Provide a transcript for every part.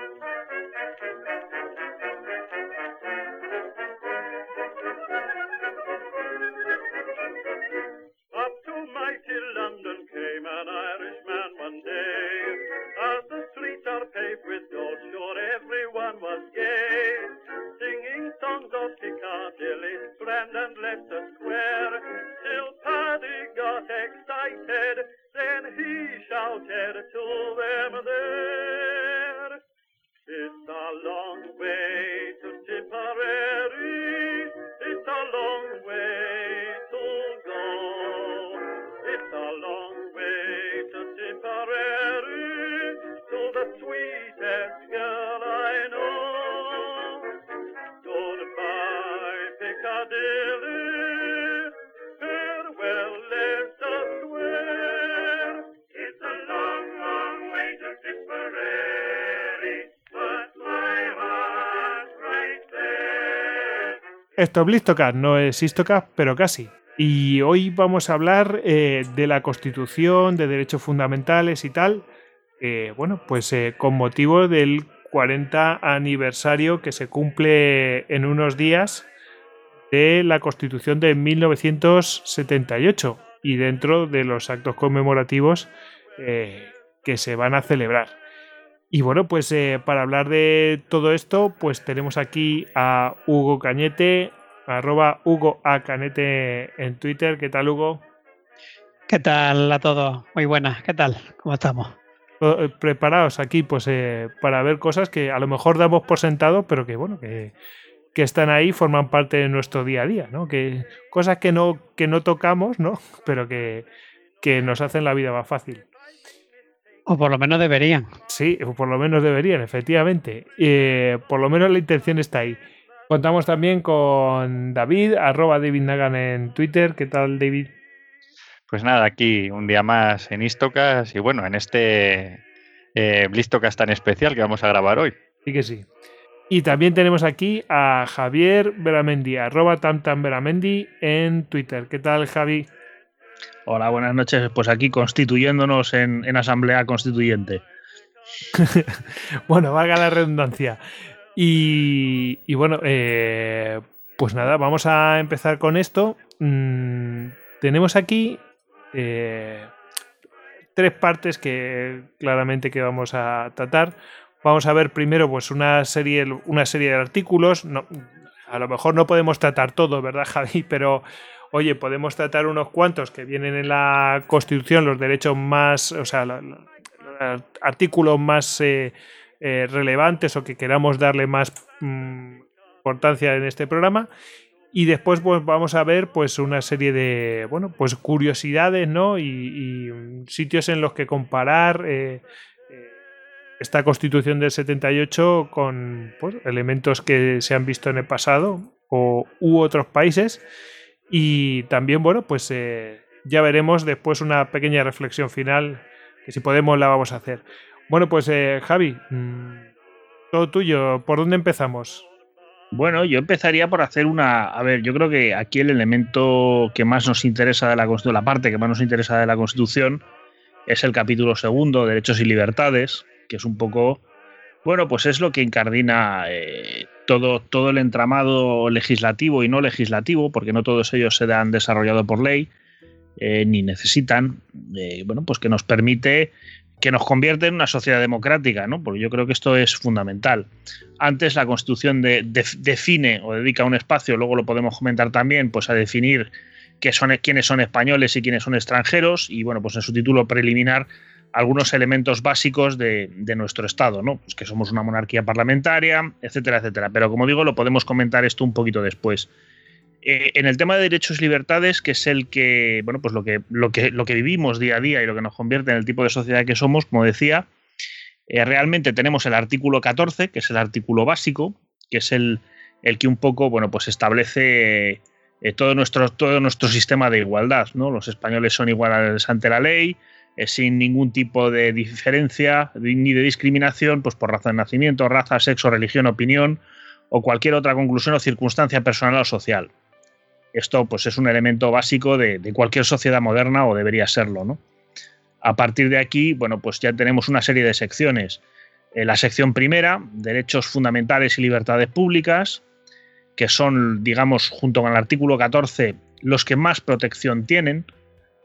Up to mighty London came an Irishman one day. As the streets are paved with gold, sure everyone was gay. Singing songs of Piccadilly, friend and left Esto es Blistocast, no es Histocast, pero casi. Y hoy vamos a hablar eh, de la Constitución, de derechos fundamentales y tal. Eh, bueno, pues eh, con motivo del 40 aniversario que se cumple en unos días de la Constitución de 1978 y dentro de los actos conmemorativos que se van a celebrar. Y bueno, pues eh, para hablar de todo esto, pues tenemos aquí a Hugo Cañete, arroba Hugo A. Cañete en Twitter. ¿Qué tal, Hugo? ¿Qué tal a todos? Muy buenas, ¿qué tal? ¿Cómo estamos? Eh, preparados aquí, pues eh, para ver cosas que a lo mejor damos por sentado, pero que bueno, que, que están ahí, forman parte de nuestro día a día, ¿no? Que cosas que no, que no tocamos, ¿no? Pero que, que nos hacen la vida más fácil. O por lo menos deberían. Sí, o por lo menos deberían, efectivamente. Eh, por lo menos la intención está ahí. Contamos también con David, arroba David Nagan en Twitter. ¿Qué tal, David? Pues nada, aquí un día más en Istocas y bueno, en este eh, Blistocas tan especial que vamos a grabar hoy. Sí que sí. Y también tenemos aquí a Javier Veramendi, arroba tamtamveramendi en Twitter. ¿Qué tal, Javi? Hola, buenas noches. Pues aquí constituyéndonos en, Asamblea Constituyente. bueno, valga la redundancia. Y, bueno, eh, pues nada, vamos a empezar con esto. Mm, tenemos aquí eh, tres partes que claramente que vamos a tratar. Vamos a ver primero pues una serie, una serie de artículos. a lo mejor no podemos tratar todo, ¿verdad, Javi? Pero oye, podemos tratar unos cuantos que vienen en la Constitución, los derechos más, o sea, los, artículos más eh, eh, relevantes o que queramos darle más mm, importancia en este programa. Y después pues, vamos a ver pues una serie de bueno pues curiosidades ¿no? y, sitios en los que comparar eh, esta constitución del 78 con pues, elementos que se han visto en el pasado o, u otros países y también, bueno, pues eh, ya veremos después una pequeña reflexión final, que si podemos la vamos a hacer. Bueno, pues eh, Javi, mm, todo tuyo, ¿por dónde empezamos? Bueno, yo empezaría por hacer una. A ver, yo creo que aquí el elemento que más nos interesa de la Constitución, la parte que más nos interesa de la Constitución, es el capítulo segundo, Derechos y Libertades, que es un poco. Bueno, pues es lo que incardina eh, todo, todo el entramado legislativo y no legislativo, porque no todos ellos se han desarrollado por ley, eh, ni necesitan, eh, bueno, pues que nos permite que nos convierte en una sociedad democrática, ¿no? Porque yo creo que esto es fundamental. Antes la Constitución define o dedica un espacio, luego lo podemos comentar también, pues a definir qué son, quiénes son españoles y quiénes son extranjeros, y bueno, pues en su título preliminar algunos elementos básicos de, nuestro Estado, ¿no? Pues que somos una monarquía parlamentaria, etcétera, etcétera. Pero como digo, lo podemos comentar esto un poquito después. Eh, en el tema de derechos y libertades, que es el que, bueno, pues lo que, lo, que, lo que vivimos día a día y lo que nos convierte en el tipo de sociedad que somos, como decía, eh, realmente tenemos el artículo 14, que es el artículo básico, que es el, el que un poco, bueno, pues establece eh, todo, nuestro, todo nuestro sistema de igualdad, ¿no? Los españoles son iguales ante la ley, eh, sin ningún tipo de diferencia ni de discriminación pues por razón de nacimiento, raza, sexo, religión, opinión o cualquier otra conclusión o circunstancia personal o social. Esto pues es un elemento básico de, cualquier sociedad moderna o debería serlo, ¿no? A partir de aquí, bueno, pues ya tenemos una serie de secciones eh, la sección primera, derechos fundamentales y libertades públicas, que son, digamos, junto con el artículo 14, los que más protección tienen.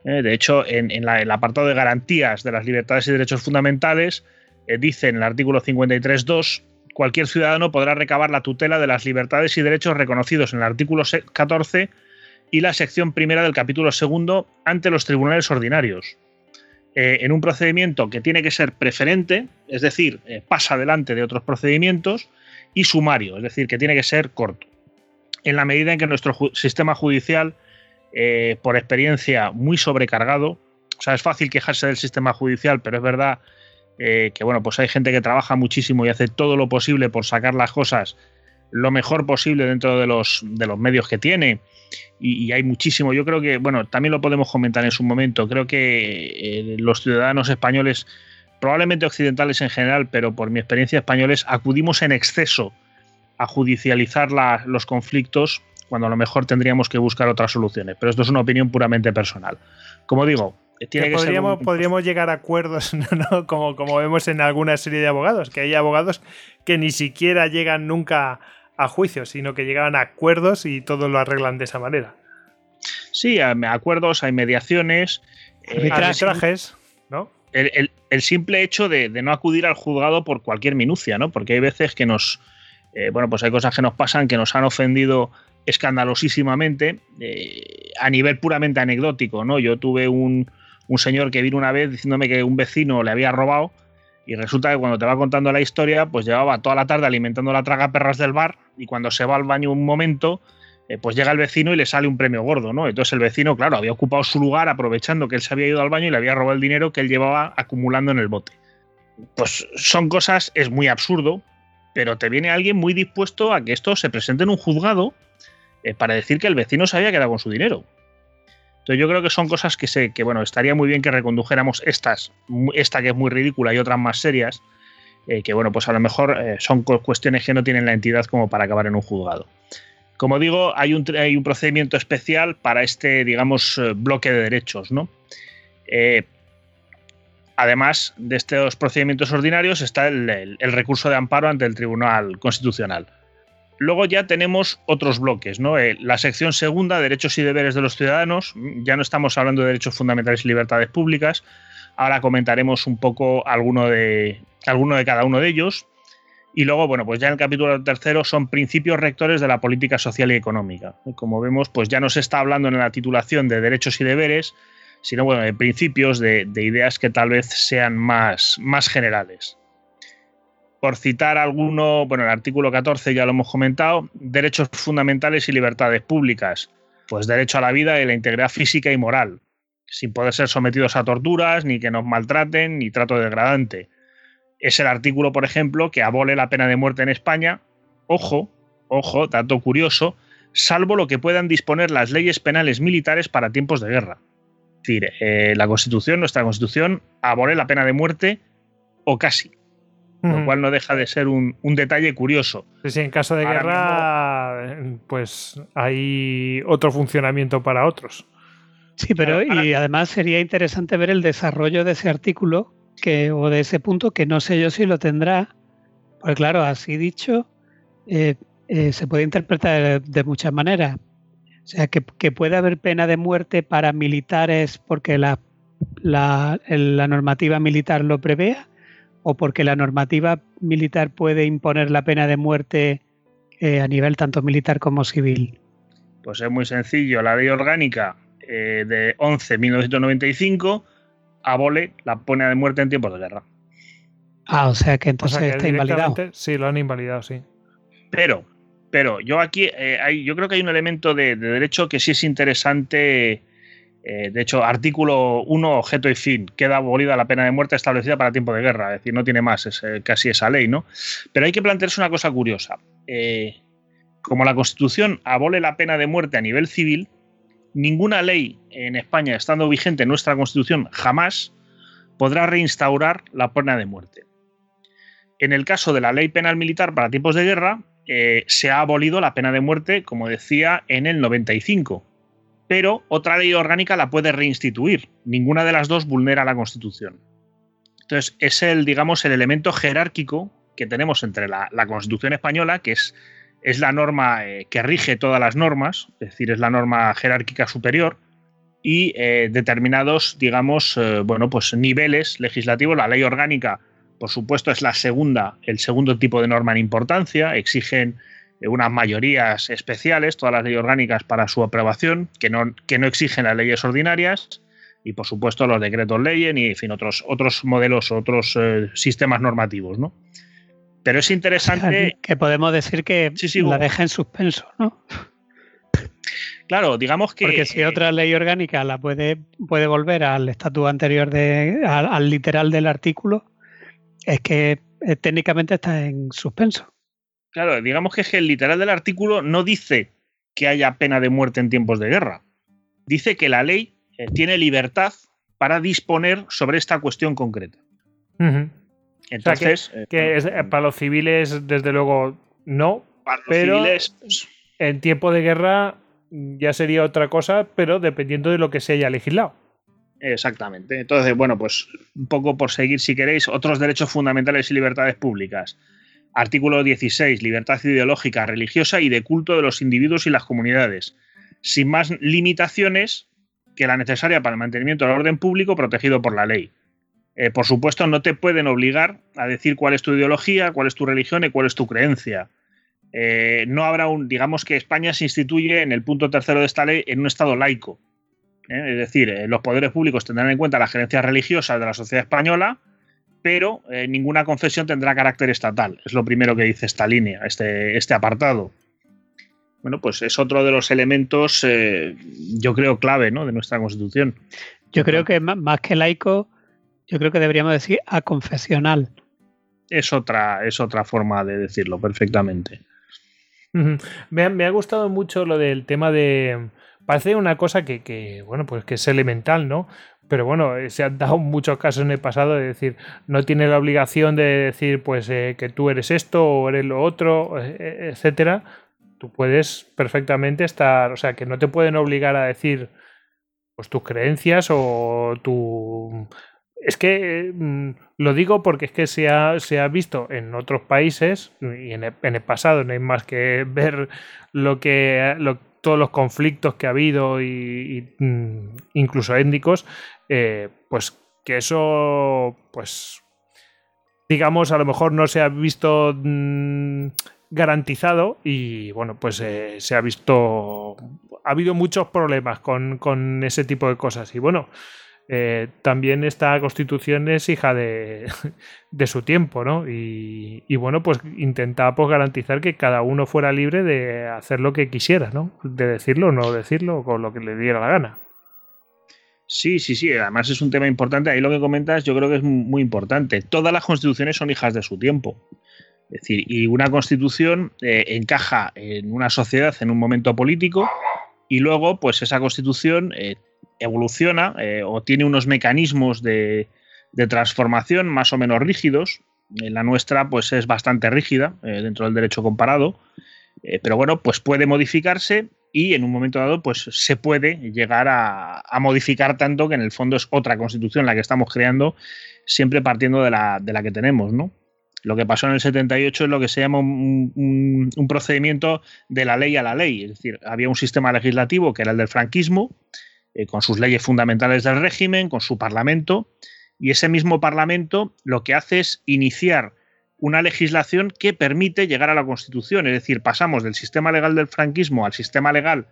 Eh, de hecho, en, el apartado de garantías de las libertades y derechos fundamentales, eh, dice en el artículo 53.2, cualquier ciudadano podrá recabar la tutela de las libertades y derechos reconocidos en el artículo 14 y la sección primera del capítulo segundo ante los tribunales ordinarios. Eh, en un procedimiento que tiene que ser preferente, es decir, eh, pasa delante de otros procedimientos, y sumario, es decir, que tiene que ser corto. En la medida en que nuestro sistema judicial, eh, por experiencia muy sobrecargado, o sea, es fácil quejarse del sistema judicial, pero es verdad que bueno, pues hay gente que trabaja muchísimo y hace todo lo posible por sacar las cosas lo mejor posible dentro de los, de los medios que tiene y, hay muchísimo. Yo creo que, bueno, también lo podemos comentar en su momento. Creo que eh, los ciudadanos españoles, probablemente occidentales en general, pero por mi experiencia españoles, acudimos en exceso a judicializar los conflictos cuando a lo mejor tendríamos que buscar otras soluciones. Pero esto es una opinión puramente personal. Como digo, tiene que, podríamos, podríamos llegar a acuerdos, ¿no? Como, como vemos en alguna serie de abogados, que hay abogados que ni siquiera llegan nunca a juicio, sino que llegaban a acuerdos y todo lo arreglan de esa manera. Sí, hay acuerdos, hay mediaciones, eh, arbitrajes, ¿no? El, simple hecho de, no acudir al juzgado por cualquier minucia, ¿no? Porque hay veces que nos. Eh, bueno, pues hay cosas que nos pasan que nos han ofendido escandalosísimamente eh, a nivel puramente anecdótico, ¿no? Yo tuve un, un señor que vino una vez diciéndome que un vecino le había robado y resulta que cuando te va contando la historia, pues llevaba toda la tarde alimentando la traga perras del bar y cuando se va al baño un momento, eh, pues llega el vecino y le sale un premio gordo, ¿no? Entonces el vecino, claro, había ocupado su lugar aprovechando que él se había ido al baño y le había robado el dinero que él llevaba acumulando en el bote. Pues son cosas, es muy absurdo, pero te viene alguien muy dispuesto a que esto se presente en un juzgado para decir que el vecino se había quedado con su dinero. Entonces yo creo que son cosas que sé que bueno, estaría muy bien que recondujéramos estas, esta que es muy ridícula y otras más serias, eh, que bueno, pues a lo mejor eh, son cuestiones que no tienen la entidad como para acabar en un juzgado. Como digo, hay un, hay un procedimiento especial para este, digamos, eh, bloque de derechos, ¿no? además de estos procedimientos ordinarios está el recurso de amparo ante el Tribunal Constitucional. Luego ya tenemos otros bloques, ¿no? Eh, la sección segunda, derechos y deberes de los ciudadanos. Ya no estamos hablando de derechos fundamentales y libertades públicas. Ahora comentaremos un poco alguno de, alguno de cada uno de ellos. Y luego, bueno, pues ya en el capítulo tercero son principios rectores de la política social y económica. Como vemos, pues ya no se está hablando en la titulación de derechos y deberes, sino bueno, de principios, de, de ideas que tal vez sean más, más generales por citar alguno, bueno, el artículo 14 ya lo hemos comentado, derechos fundamentales y libertades públicas, pues derecho a la vida y la integridad física y moral, sin poder ser sometidos a torturas, ni que nos maltraten, ni trato degradante. Es el artículo, por ejemplo, que abole la pena de muerte en España, ojo, ojo, dato curioso, salvo lo que puedan disponer las leyes penales militares para tiempos de guerra. Es decir, eh, la Constitución, nuestra Constitución, abole la pena de muerte o casi lo cual no deja de ser un, detalle curioso. Sí, en caso de guerra, pues hay otro funcionamiento para otros. Sí, pero y además sería interesante ver el desarrollo de ese artículo que, o de ese punto, que no sé yo si lo tendrá. Porque claro, así dicho, eh, eh, se puede interpretar de, muchas maneras. O sea, que, puede haber pena de muerte para militares porque la, la, la normativa militar lo prevea, o porque la normativa militar puede imponer la pena de muerte eh, a nivel tanto militar como civil? Pues es muy sencillo. La ley orgánica eh, de 11.1995 abole la pena de muerte en tiempos de guerra. Ah, o sea que entonces está invalidado. Sí, lo han invalidado, sí. Pero, pero yo aquí, eh, hay, yo creo que hay un elemento de, de, derecho que sí es interesante eh, de hecho, artículo 1, objeto y fin, queda abolida la pena de muerte establecida para tiempo de guerra, es decir, no tiene más, es eh, casi esa ley, ¿no? Pero hay que plantearse una cosa curiosa. Eh, como la Constitución abole la pena de muerte a nivel civil, ninguna ley en España, estando vigente en nuestra Constitución, jamás podrá reinstaurar la pena de muerte. En el caso de la ley penal militar para tiempos de guerra, se ha abolido la pena de muerte, como decía, en el 95 pero otra ley orgánica la puede reinstituir. Ninguna de las dos vulnera la Constitución. Entonces, es el, digamos, el elemento jerárquico que tenemos entre la, Constitución española, que es, es la norma eh, que rige todas las normas, es decir, es la norma jerárquica superior, y eh, determinados, digamos, eh, bueno, pues niveles legislativos. La ley orgánica, por supuesto, es la segunda, el segundo tipo de norma en importancia, exigen unas mayorías especiales, todas las leyes orgánicas para su aprobación, que no, que no exigen las leyes ordinarias, y por supuesto los decretos leyes y en fin, otros, otros modelos, otros sistemas normativos, ¿no? Pero es interesante. Que podemos decir que la deja en suspenso, ¿no? Claro, digamos que. Porque si otra ley orgánica la puede, puede volver al estatus anterior, de, al, literal del artículo, es que eh, técnicamente está en suspenso. Claro, digamos que, es que el literal del artículo no dice que haya pena de muerte en tiempos de guerra. Dice que la ley eh, tiene libertad para disponer sobre esta cuestión concreta. Entonces, que, eh, para los civiles, desde luego, no. Para los pero civiles, pues, en tiempo de guerra ya sería otra cosa, pero dependiendo de lo que se haya legislado. Exactamente. Entonces, bueno, pues un poco por seguir, si queréis, otros derechos fundamentales y libertades públicas. Artículo 16, libertad ideológica, religiosa y de culto de los individuos y las comunidades, sin más limitaciones que la necesaria para el mantenimiento del orden público protegido por la ley. Eh, por supuesto, no te pueden obligar a decir cuál es tu ideología, cuál es tu religión y cuál es tu creencia. Eh, no habrá un, digamos que España se instituye en el punto tercero de esta ley en un Estado laico. ¿eh? Es decir, los poderes públicos tendrán en cuenta las creencias religiosas de la sociedad española, pero ninguna confesión tendrá carácter estatal. Es lo primero que dice esta línea, este, este apartado. Bueno, pues es otro de los elementos, yo creo, clave ¿no? de nuestra Constitución. Yo creo que más que laico, yo creo que deberíamos decir a confesional. Es otra, es otra forma de decirlo perfectamente. me, ha, gustado mucho lo del tema de. Parece una cosa que, bueno, pues que es elemental, ¿no? Pero bueno, eh, se han dado muchos casos en el pasado de decir, no tiene la obligación de decir, pues, eh, que tú eres esto o eres lo otro, eh, etcétera. Tú puedes perfectamente estar, o sea, que no te pueden obligar a decir, pues, tus creencias o tu es que mm, lo digo porque es que se ha, se ha visto en otros países y en el, pasado, no hay más que ver lo que todos los conflictos que ha habido y, mm, incluso étnicos, eh, pues que eso, pues digamos, a lo mejor no se ha visto mm, garantizado y bueno, pues eh, se ha visto, ha habido muchos problemas con, con ese tipo de cosas y bueno. Eh, también esta constitución es hija de, su tiempo, ¿no? Y, bueno, pues intentaba pues, garantizar que cada uno fuera libre de hacer lo que quisiera, ¿no? De decirlo o no decirlo, con lo que le diera la gana. Sí, sí, sí, además es un tema importante. Ahí lo que comentas yo creo que es muy importante. Todas las constituciones son hijas de su tiempo. Es decir, y una constitución eh, encaja en una sociedad en un momento político y luego, pues esa constitución eh, evoluciona eh, o tiene unos mecanismos de, transformación más o menos rígidos. la nuestra, pues es bastante rígida eh, dentro del derecho comparado, pero bueno, pues puede modificarse y en un momento dado, pues se puede llegar a, modificar tanto que en el fondo es otra constitución la que estamos creando, siempre partiendo de la, de la que tenemos, ¿no? Lo que pasó en el 78 es lo que se llama un, procedimiento de la ley a la ley. Es decir, había un sistema legislativo que era el del franquismo, eh, con sus leyes fundamentales del régimen, con su parlamento, y ese mismo parlamento lo que hace es iniciar una legislación que permite llegar a la Constitución. Es decir, pasamos del sistema legal del franquismo al sistema legal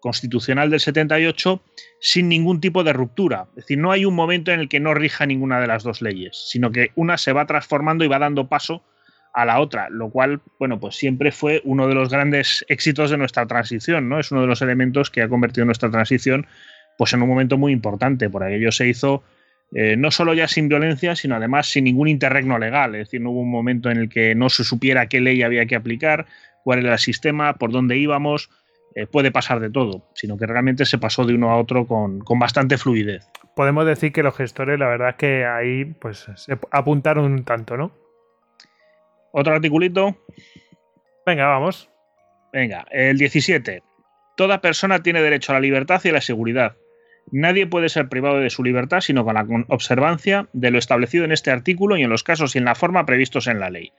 constitucional del 78 sin ningún tipo de ruptura. Es decir, no hay un momento en el que no rija ninguna de las dos leyes, sino que una se va transformando y va dando paso a la otra, lo cual, bueno, pues siempre fue uno de los grandes éxitos de nuestra transición, ¿no? Es uno de los elementos que ha convertido nuestra transición pues en un momento muy importante, por aquello se hizo eh, no solo ya sin violencia, sino además sin ningún interregno legal, es decir, no hubo un momento en el que no se supiera qué ley había que aplicar, cuál era el sistema, por dónde íbamos, eh, puede pasar de todo, sino que realmente se pasó de uno a otro con, bastante fluidez. Podemos decir que los gestores, la verdad es que ahí pues se apuntaron un tanto, ¿no? Otro articulito. Venga, vamos. Venga, el 17. Toda persona tiene derecho a la libertad y a la seguridad, Nadie puede ser privado de su libertad sino con la observancia de lo establecido en este artículo y en los casos y en la forma previstos en la ley.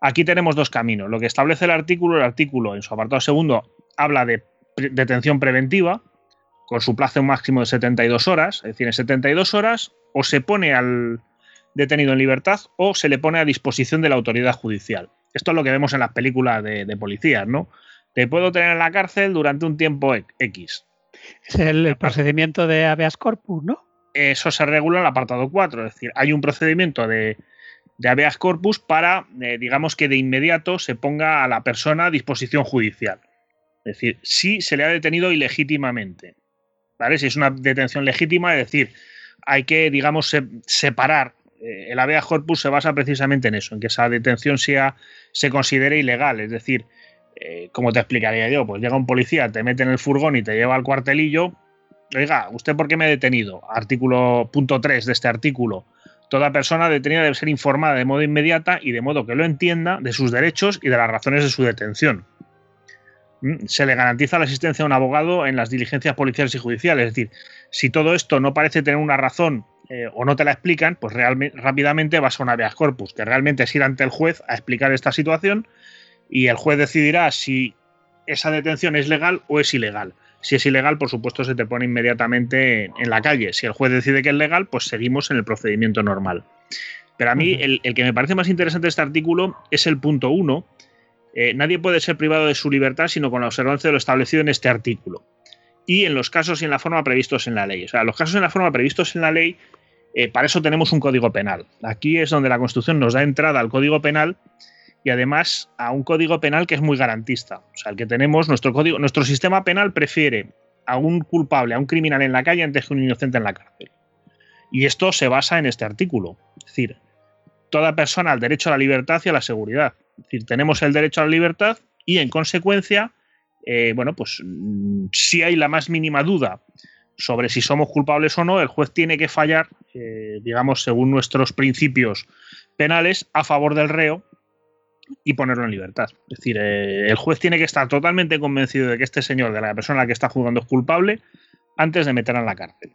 Aquí tenemos dos caminos. Lo que establece el artículo, el artículo en su apartado segundo habla de detención preventiva con su plazo máximo de 72 horas, es decir, en 72 horas o se pone al detenido en libertad o se le pone a disposición de la autoridad judicial. Esto es lo que vemos en las películas de, de policías, ¿no? Te puedo tener en la cárcel durante un tiempo X es el, procedimiento de habeas corpus, ¿no? Eso se regula en el apartado 4, es decir, hay un procedimiento de, habeas corpus para, eh, digamos que de inmediato se ponga a la persona a disposición judicial. Es decir, si se le ha detenido ilegítimamente. ¿Vale? Si es una detención legítima, es decir, hay que, digamos, separar. Eh, el habeas corpus se basa precisamente en eso, en que esa detención sea, se considere ilegal. Es decir, eh, como te explicaría yo? Pues llega un policía, te mete en el furgón y te lleva al cuartelillo. Oiga, ¿usted por qué me ha detenido? Artículo punto 3 de este artículo. Toda persona detenida debe ser informada de modo inmediata y de modo que lo entienda de sus derechos y de las razones de su detención. Mm, se le garantiza la asistencia a un abogado en las diligencias policiales y judiciales. Es decir, si todo esto no parece tener una razón eh, o no te la explican, pues realmente, rápidamente vas a un habeas corpus, que realmente es ir ante el juez a explicar esta situación y el juez decidirá si esa detención es legal o es ilegal. Si es ilegal, por supuesto, se te pone inmediatamente en la calle. Si el juez decide que es legal, pues seguimos en el procedimiento normal. Pero a mí el, que me parece más interesante de este artículo es el punto 1. Eh, nadie puede ser privado de su libertad sino con la observancia de lo establecido en este artículo. Y en los casos y en la forma previstos en la ley. O sea, los casos y en la forma previstos en la ley, eh, para eso tenemos un código penal. Aquí es donde la Constitución nos da entrada al código penal y además a un código penal que es muy garantista. O sea, el que tenemos, nuestro código, nuestro sistema penal prefiere a un culpable, a un criminal en la calle antes que un inocente en la cárcel. Y esto se basa en este artículo. Es decir, toda persona al derecho a la libertad y a la seguridad. Es decir, tenemos el derecho a la libertad y en consecuencia, eh, bueno, pues si hay la más mínima duda sobre si somos culpables o no, el juez tiene que fallar, eh, digamos, según nuestros principios penales, a favor del reo y ponerlo en libertad. Es decir, eh, el juez tiene que estar totalmente convencido de que este señor, de la persona a la que está juzgando, es culpable antes de meterla en la cárcel.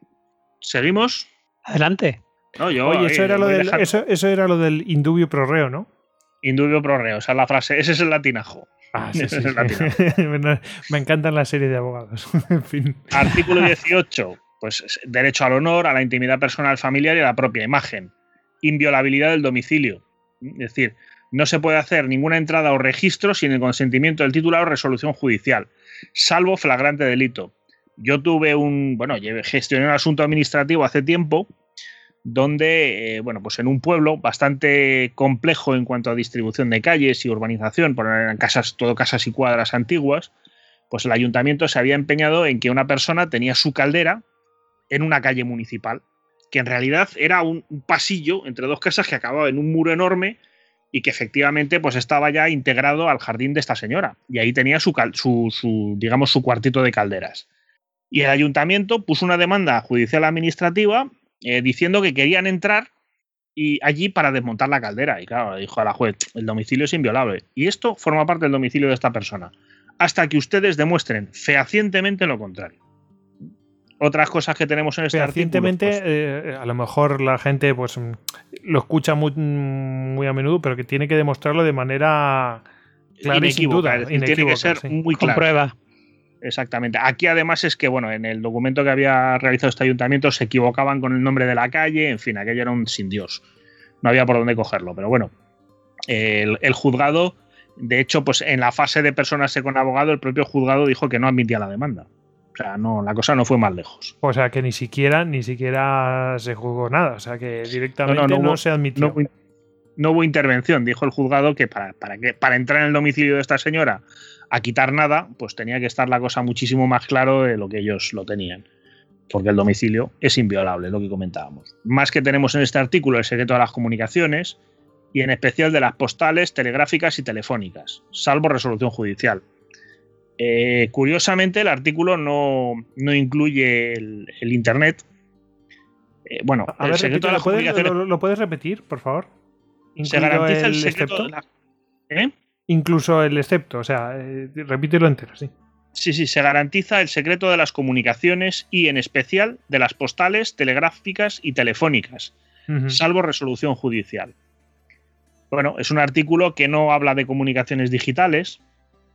¿Seguimos? Adelante. Oye, eso, era lo del, eso, era lo del indubio pro reo, ¿no? Indubio pro reo, esa es la frase, ese es el latinajo. Ah, sí, sí, Me encantan las series de abogados. en fin. Artículo 18. Pues derecho al honor, a la intimidad personal familiar y a la propia imagen. Inviolabilidad del domicilio. Es decir, no se puede hacer ninguna entrada o registro sin el consentimiento del titular o resolución judicial, salvo flagrante delito. Yo tuve un, bueno, gestioné un asunto administrativo hace tiempo donde, eh, bueno, pues en un pueblo bastante complejo en cuanto a distribución de calles y urbanización, por eran casas, todo casas y cuadras antiguas, pues el ayuntamiento se había empeñado en que una persona tenía su caldera en una calle municipal, que en realidad era un pasillo entre dos casas que acababa en un muro enorme y que efectivamente pues estaba ya integrado al jardín de esta señora y ahí tenía su, su, digamos su cuartito de calderas. Y el ayuntamiento puso una demanda judicial administrativa eh, diciendo que querían entrar y allí para desmontar la caldera. Y claro, dijo a la juez, el domicilio es inviolable. Y esto forma parte del domicilio de esta persona. Hasta que ustedes demuestren fehacientemente lo contrario otras cosas que tenemos en este Recientemente, pues eh, a lo mejor la gente pues mm, lo escucha muy, muy, a menudo, pero que tiene que demostrarlo de manera clara y sin duda. tiene que ser muy claro. prueba. Exactamente. Aquí además es que, bueno, en el documento que había realizado este ayuntamiento se equivocaban con el nombre de la calle, en fin, aquello era un sin Dios. No había por dónde cogerlo, pero bueno. El, el juzgado, de hecho, pues en la fase de personas con abogado, el propio juzgado dijo que no admitía la demanda. O sea, no, la cosa no fue más lejos. O sea, que ni siquiera, ni siquiera se juzgó nada. O sea, que directamente no, se admitió. No, hubo intervención. Dijo el juzgado que para, para, que para entrar en el domicilio de esta señora a quitar nada, pues tenía que estar la cosa muchísimo más claro de lo que ellos lo tenían. Porque el domicilio es inviolable, lo que comentábamos. Más que tenemos en este artículo el secreto de las comunicaciones y en especial de las postales, telegráficas y telefónicas, salvo resolución judicial. Eh, curiosamente, el artículo no, incluye el, Internet. Eh, bueno, el secreto de las comunicaciones. Lo, puedes repetir, por favor? se garantiza el, secreto de ¿Eh? Incluso el excepto, o sea, repítelo entero, sí. Sí, sí, se garantiza el secreto de las comunicaciones y en especial de las postales, telegráficas y telefónicas, salvo resolución judicial. Bueno, es un artículo que no habla de comunicaciones digitales.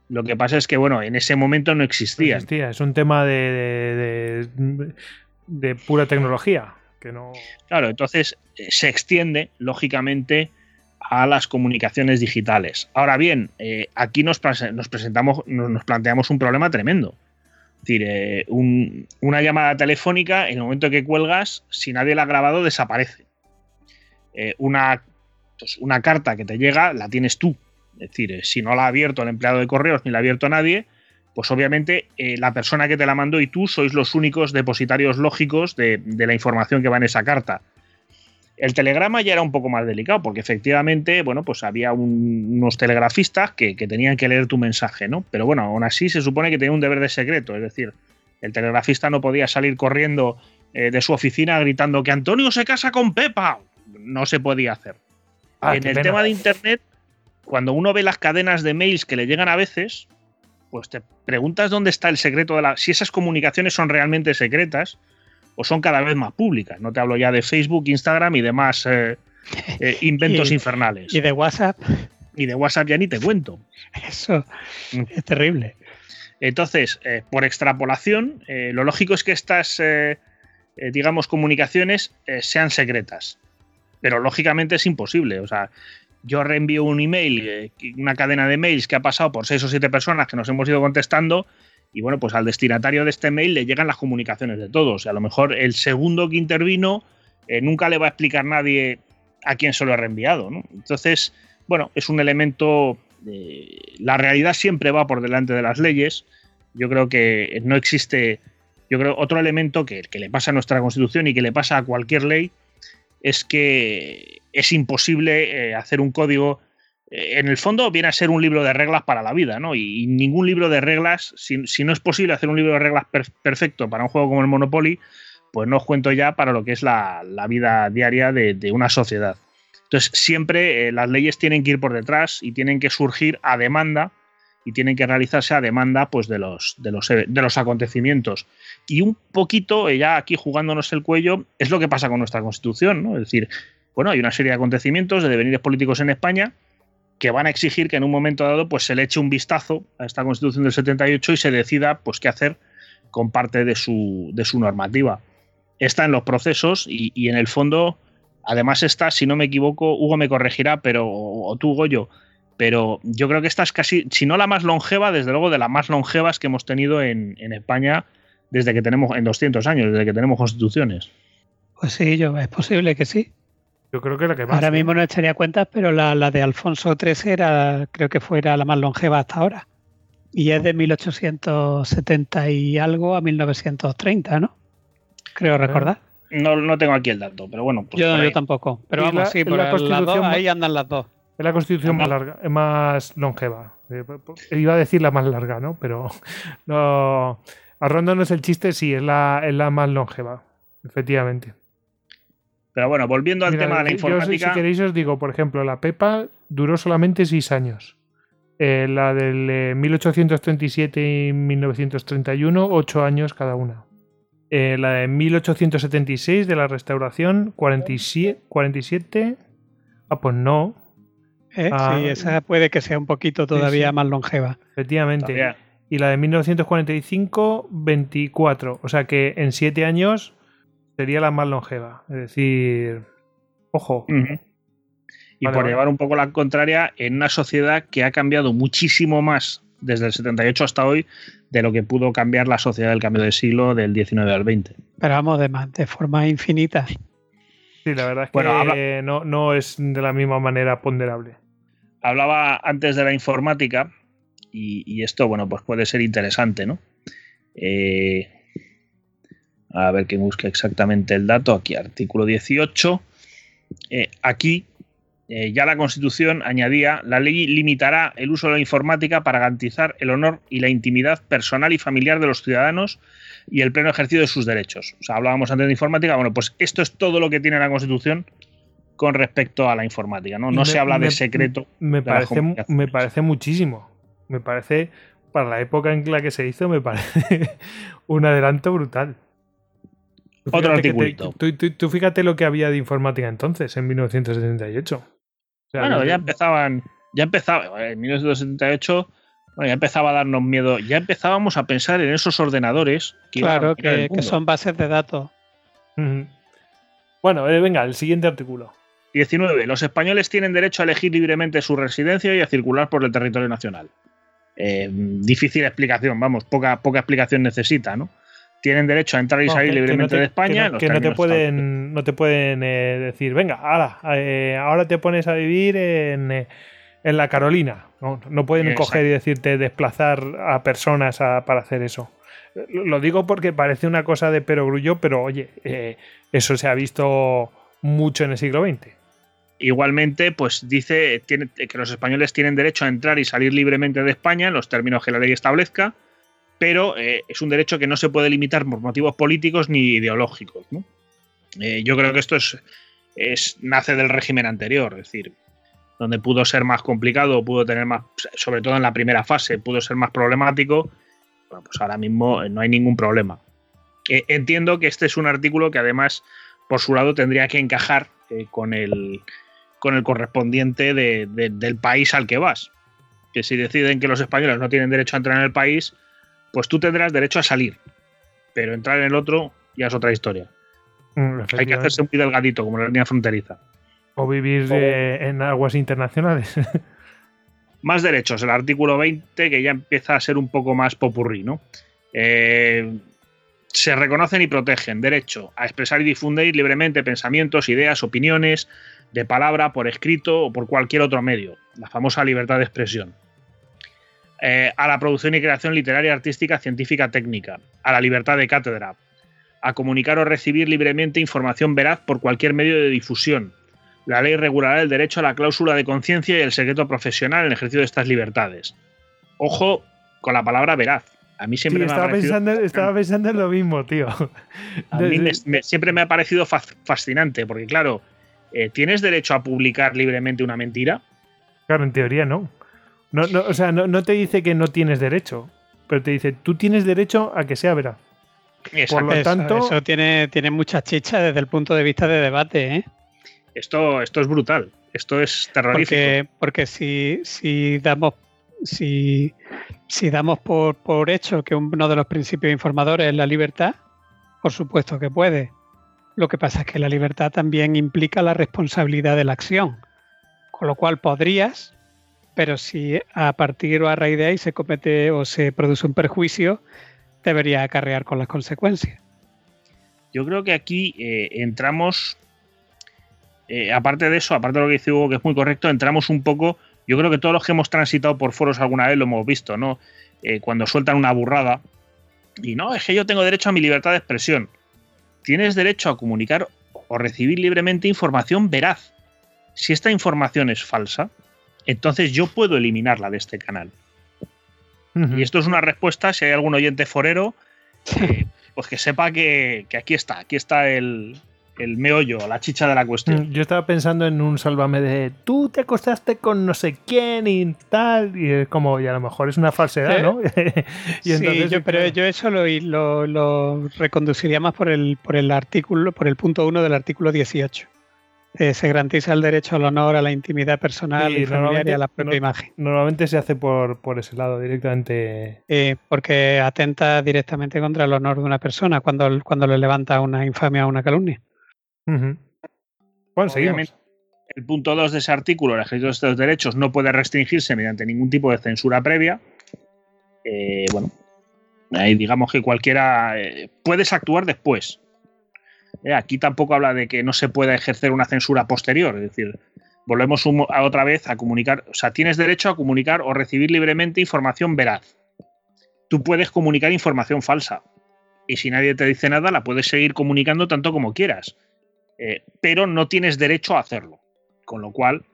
Lo que pasa es que, bueno, en ese momento no No existían. existía, Es un tema de, de- de- de pura tecnología. Que no. Claro, entonces eh, se extiende, lógicamente, a las comunicaciones digitales. Ahora bien, eh, aquí nos, nos presentamos, nos, nos planteamos un problema tremendo. Es decir, eh, un- una llamada telefónica, en el momento que cuelgas, si nadie la ha grabado, desaparece. Eh, una, pues, una carta que te llega, la tienes tú. Es decir, eh, si no la ha abierto el empleado de correos ni la ha abierto nadie, pues obviamente eh, la persona que te la mandó y tú sois los únicos depositarios lógicos de, de la información que va en esa carta. El telegrama ya era un poco más delicado, porque efectivamente, bueno, pues había un- unos telegrafistas que, que tenían que leer tu mensaje, ¿no? Pero bueno, aún así se supone que tenía un deber de secreto, es decir, el telegrafista no podía salir corriendo eh, de su oficina gritando que Antonio se casa con Pepa. No se podía hacer. Ah, en el pena. tema de Internet, cuando uno ve las cadenas de mails que le llegan a veces, pues te preguntas dónde está el secreto de la. si esas comunicaciones son realmente secretas o son cada vez más públicas. No te hablo ya de Facebook, Instagram y demás eh, eh, inventos Y- infernales. Y de WhatsApp, Y de WhatsApp ya ni te cuento. eso Mm. es terrible. Entonces, eh, por extrapolación, lo lógico es que estas, digamos, comunicaciones sean secretas. Pero lógicamente es imposible. O sea, yo reenvío un email, eh, una cadena de mails que ha pasado por seis o siete personas que nos hemos ido contestando. Y bueno, pues al destinatario de este mail le llegan las comunicaciones de todos. Y a lo mejor el segundo que intervino eh, nunca le va a explicar nadie a quién se lo ha reenviado. ¿no? Entonces, bueno, es un elemento. eh, la realidad siempre va por delante de las leyes. Yo creo que no existe. Yo creo otro elemento que, que le pasa a nuestra constitución y que le pasa a cualquier ley es que es imposible eh, hacer un código. eh, En el fondo viene a ser un libro de reglas para la vida, ¿no? Y, ningún libro de reglas, si, no es posible hacer un libro de reglas per- perfecto para un juego como el Monopoly, pues no os cuento ya para lo que es la, vida diaria de, una sociedad. Entonces, siempre eh, las leyes tienen que ir por detrás y tienen que surgir a demanda y tienen que realizarse a demanda pues, de, los, de, los, de los acontecimientos. Y un poquito, ya aquí jugándonos el cuello, es lo que pasa con nuestra Constitución, ¿no? Es decir, bueno, hay una serie de acontecimientos de devenires políticos en España que van a exigir que en un momento dado pues, se le eche un vistazo a esta Constitución del 78 y se decida pues, qué hacer con parte de su, de su normativa. Está en los procesos y, y en el fondo Además, esta, si no me equivoco, Hugo me corregirá, pero, o tú, Goyo, pero yo creo que esta es casi, si no la más longeva, desde luego de las más longevas que hemos tenido en, en España desde que tenemos, en 200 años, desde que tenemos constituciones. Pues sí, yo, es posible que sí. Yo creo que la que más. Ahora ¿eh? mismo no echaría cuentas, pero la, la de Alfonso XIII era, creo que fuera la más longeva hasta ahora. Y es de 1870 y algo a 1930, ¿no? Creo recordar. No, no tengo aquí el dato, pero bueno. Pues yo, tampoco. Pero vamos, la- sí, por la las dos, Constitución- ahí andan las dos. Es la constitución más larga, más longeva. Eh, Iba a decir la más larga, ¿no? Pero no. Ahorrándonos el chiste, sí, es la, es la más longeva. Efectivamente. Pero bueno, volviendo al Mira, tema de la yo, si- informática. si queréis, os digo, por ejemplo, la Pepa duró solamente seis años. Eh, la del eh, 1837 y 1931, ocho años cada una. Eh, la de 1876 de la restauración, 47. 47 ah, pues no, ¿eh? Ah, sí, esa puede que sea un poquito todavía sí. más longeva. efectivamente. todavía- Y la de 1945, 24. O sea que en siete años sería la más longeva. Es decir, ojo. Y Vale, por vale. llevar un poco la contraria, en una sociedad que ha cambiado muchísimo más desde el 78 hasta hoy de lo que pudo cambiar la sociedad del cambio de siglo del 19 al 20. Pero vamos, de, más- de forma infinita. Sí, la verdad es que Bueno, habla- no, no es de la misma manera ponderable. Hablaba antes de la informática y, y esto, bueno, pues puede ser interesante, ¿no? Eh, a ver que busque exactamente el dato. Aquí, artículo 18. Eh, aquí eh, ya la Constitución añadía, la ley limitará el uso de la informática para garantizar el honor y la intimidad personal y familiar de los ciudadanos y el pleno ejercicio de sus derechos. O sea, hablábamos antes de informática, bueno, pues esto es todo lo que tiene la Constitución con respecto a la informática, ¿no? No me- se habla me- de secreto. Me de parece, me parece muchísimo. Me parece para la época en la que se hizo, me parece un adelanto brutal. Otro te- articulito. tú, tú- tú fíjate lo que había de informática entonces, en 1978. O sea, Bueno, no- ya empezaban, ya empezaba, en 1978, bueno, ya empezaba a darnos miedo, ya empezábamos a pensar en esos ordenadores que Claro, que, que son bases de datos. Bueno, eh, venga, el siguiente artículo. 19. Los españoles tienen derecho a elegir libremente su residencia y a circular por el territorio nacional. Eh, difícil explicación, vamos, poca, poca explicación necesita, ¿no? Tienen derecho a entrar y salir que libremente no te- de España. Que no, que no te pueden, no te pueden eh, decir, venga, ahora, eh, ahora te pones a vivir en, eh, en la Carolina. No, no pueden Exacto. coger y decirte desplazar a personas a- para hacer eso. Lo digo porque parece una cosa de perogrullo, pero oye, eso se ha visto mucho en el siglo XX. Igualmente, pues dice tiene- que los españoles tienen derecho a entrar y salir libremente de España en los términos que la ley establezca, pero eh, es un derecho que no se puede limitar por motivos políticos ni ideológicos. Eh, yo creo que esto es, nace del régimen anterior, es decir, donde pudo ser más complicado, pudo tener más, sobre todo en la primera fase, pudo ser más problemático. Bueno, pues ahora mismo eh, no hay ningún problema. Entiendo que este es un artículo que además, por su lado, tendría que encajar con el con el correspondiente de- de- del país al que vas. Que si deciden que los españoles no tienen derecho a entrar en el país, pues tú tendrás derecho a salir. Pero entrar en el otro ya es otra historia. Mm, Hay que hacerse muy delgadito, como la línea fronteriza. O vivir eh, en aguas internacionales. Más derechos, el artículo 20, que ya empieza a ser un poco más popurrí, ¿no? Eh, se reconocen y protegen derecho a expresar y difundir libremente pensamientos, ideas, opiniones, de palabra, por escrito o por cualquier otro medio, la famosa libertad de expresión. Eh, a la producción y creación literaria, artística, científica, técnica, a la libertad de cátedra, a comunicar o recibir libremente información veraz por cualquier medio de difusión. La ley regulará el derecho a la cláusula de conciencia y el secreto profesional en el ejercicio de estas libertades. Ojo con la palabra veraz. A mí Sí, siempre me ha parecido- pensando, estaba pensando en lo mismo, tío. a mí me- siempre me ha parecido fas- fascinante, porque claro, eh, ¿tienes derecho a publicar libremente una mentira? Claro, en teoría no. No, no o sea, no, no te dice que no tienes derecho, pero te dice, tú tienes derecho a que sea veraz. Por lo Eso- tanto- eso tiene, tiene mucha chicha desde el punto de vista de debate, ¿eh? Esto, esto es brutal, esto es terrorífico. Porque, porque si, si damos si, si damos por, por hecho que uno de los principios informadores es la libertad, por supuesto que puede. Lo que pasa es que la libertad también implica la responsabilidad de la acción. Con lo cual podrías, pero si a partir o a raíz de ahí se comete o se produce un perjuicio, debería acarrear con las consecuencias. Yo creo que aquí eh, entramos, eh, aparte de eso, aparte de lo que dice Hugo, que es muy correcto, entramos un poco, yo creo que todos los que hemos transitado por foros alguna vez lo hemos visto, ¿no? Eh, cuando sueltan una burrada y no, es que yo tengo derecho a mi libertad de expresión. Tienes derecho a comunicar o recibir libremente información veraz. Si esta información es falsa, entonces yo puedo eliminarla de este canal. Y esto es una respuesta, si hay algún oyente forero, eh, pues que sepa que, que aquí está, aquí está el, el meollo, la chicha de la cuestión. Mm, Yo estaba pensando en un sálvame de tú te acostaste con no sé quién y tal, y es como, y a lo mejor es una falsedad. ¿no? y sí, yo, pero yo eso lo, lo, lo reconduciría más por el, por el artículo, por el punto 1 del artículo 18. Eh, se garantiza el derecho al honor, a la intimidad personal Sí, y familiar y a la propia no- imagen. Normalmente se hace por, por ese lado, directamente. Eh, porque atenta directamente contra el honor de una persona cuando, cuando le levanta una infamia o una calumnia. Bueno, seguimos. El punto 2 de ese artículo, el ejercicio de estos derechos no puede restringirse mediante ningún tipo de censura previa. Eh, bueno, ahí digamos que cualquiera eh, puedes actuar después. Eh, aquí tampoco habla de que no se pueda ejercer una censura posterior, es decir, volvemos a otra vez a comunicar, o sea, tienes derecho a comunicar o recibir libremente información veraz. Tú puedes comunicar información falsa y si nadie te dice nada la puedes seguir comunicando tanto como quieras, Eh, pero no tienes derecho a hacerlo, con lo cual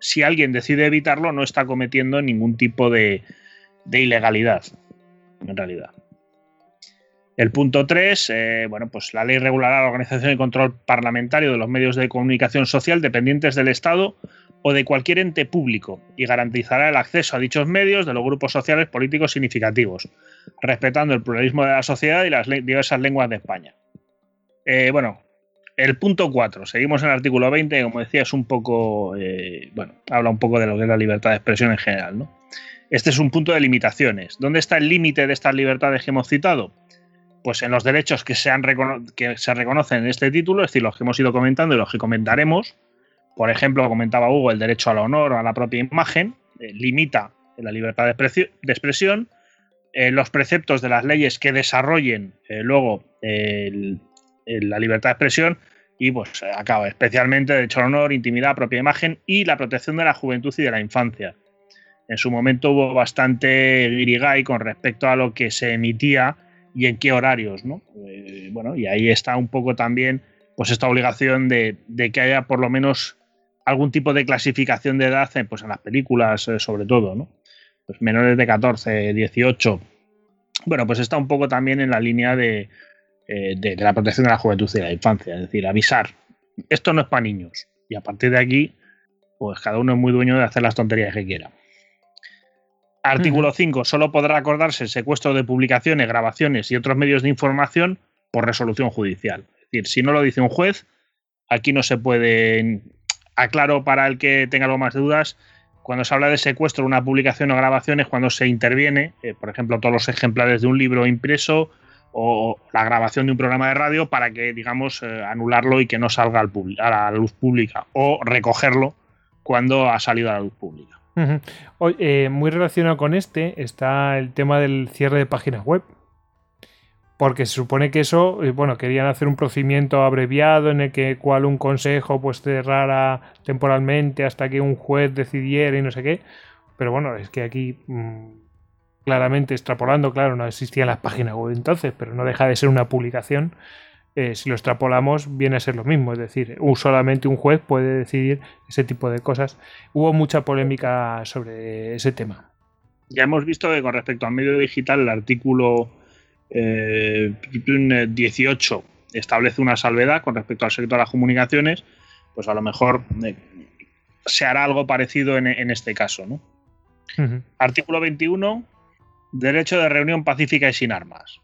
si alguien decide evitarlo no está cometiendo ningún tipo de, de ilegalidad, en realidad. El punto 3, bueno, pues la ley regulará la organización y control parlamentario de los medios de comunicación social dependientes del Estado o de cualquier ente público y garantizará el acceso a dichos medios de los grupos sociales políticos significativos, respetando el pluralismo de la sociedad y las diversas lenguas de España. Eh, bueno, el punto 4, seguimos en el artículo 20, como decía, es un poco, eh, bueno, habla un poco de lo que es la libertad de expresión en general, ¿no? Este es un punto de limitaciones. ¿Dónde está el límite de estas libertades que hemos citado? Pues en los derechos que se, que se reconocen en este título, es decir, los que hemos ido comentando y los que comentaremos. Por ejemplo, comentaba Hugo, el derecho al honor a la propia imagen, eh, limita la libertad de, expresión. Eh, los preceptos de las leyes que desarrollen eh, luego la libertad de expresión y pues acaba especialmente derecho al honor, intimidad, propia imagen y la protección de la juventud y de la infancia en su momento hubo bastante guirigay con respecto a lo que se emitía y en qué horarios, ¿no? Eh, bueno, y ahí está un poco también pues esta obligación de, que haya por lo menos algún tipo de clasificación de edad en, pues en las películas eh, sobre todo, ¿no? Pues menores de 14, 18. Bueno, pues está un poco también en la línea de, eh, de, la protección de la juventud y de la infancia, es decir, avisar, esto no es para niños. Y a partir de aquí, pues cada uno es muy dueño de hacer las tonterías que quiera. Artículo 5. Solo podrá acordarse el secuestro de publicaciones, grabaciones y otros medios de información por resolución judicial. Es decir, si no lo dice un juez, aquí no se puede. Aclaro para el que tenga algo más de dudas, cuando se habla de secuestro de una publicación o grabación es cuando se interviene, eh, por ejemplo, todos los ejemplares de un libro impreso o la grabación de un programa de radio para que, digamos, eh, anularlo y que no salga a la luz pública o recogerlo cuando ha salido a la luz pública. Eh, muy relacionado con este está el tema del cierre de páginas web. Porque se supone que eso, eh, bueno, querían hacer un procedimiento abreviado en el que cual un consejo pues cerrara temporalmente hasta que un juez decidiera y no sé qué. Pero bueno, es que aquí mm, claramente extrapolando, claro, no existían las páginas web entonces, pero no deja de ser una publicación eh, si lo extrapolamos, viene a ser lo mismo. Es decir, solamente un juez puede decidir ese tipo de cosas. Hubo mucha polémica sobre ese tema. Ya hemos visto que con respecto al medio digital, el artículo 18 eh, establece una salvedad con respecto al sector de las comunicaciones. Pues a lo mejor eh, se hará algo parecido en, este caso. ¿no? Artículo 21, derecho de reunión pacífica y sin armas.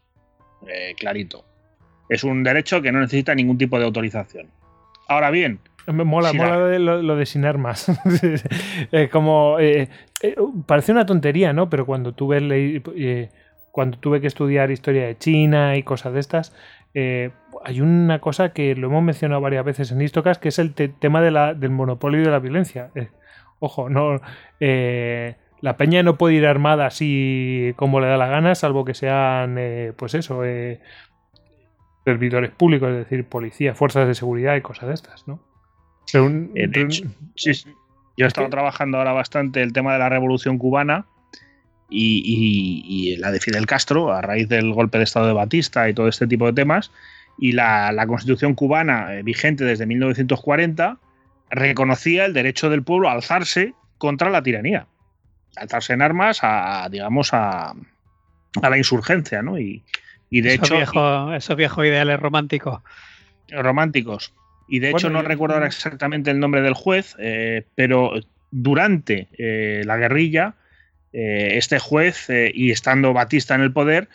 clarito es un derecho que no necesita ningún tipo de autorización. Ahora bien. Me mola, mola lo, de sin armas. como. Eh, eh, parece una tontería, ¿no? Pero cuando tuve, eh, cuando tuve que estudiar historia de China y cosas de estas, hay una cosa que lo hemos mencionado varias veces en Histocast, que es el tema de la, del monopolio de la violencia. ojo, no. la peña no puede ir armada así como le da la gana, salvo que sean, pues eso, servidores públicos, es decir, policía, fuerzas de seguridad y cosas de estas, ¿no? Eh, yo he estado trabajando ahora bastante el tema de la revolución cubana y, la de Fidel Castro a raíz del golpe de Estado de Batista y todo este tipo de temas. Y la, constitución cubana eh, vigente desde 1940 reconocía el derecho del pueblo a alzarse contra la tiranía, alzarse en armas a, digamos, a, a la insurgencia, ¿no? Y, y de hecho. esos viejos ideales románticos. Románticos. Y de hecho, no recuerdo ahora exactamente el nombre del juez, eh, pero durante eh, la guerrilla, eh, este juez, y estando Batista en el poder,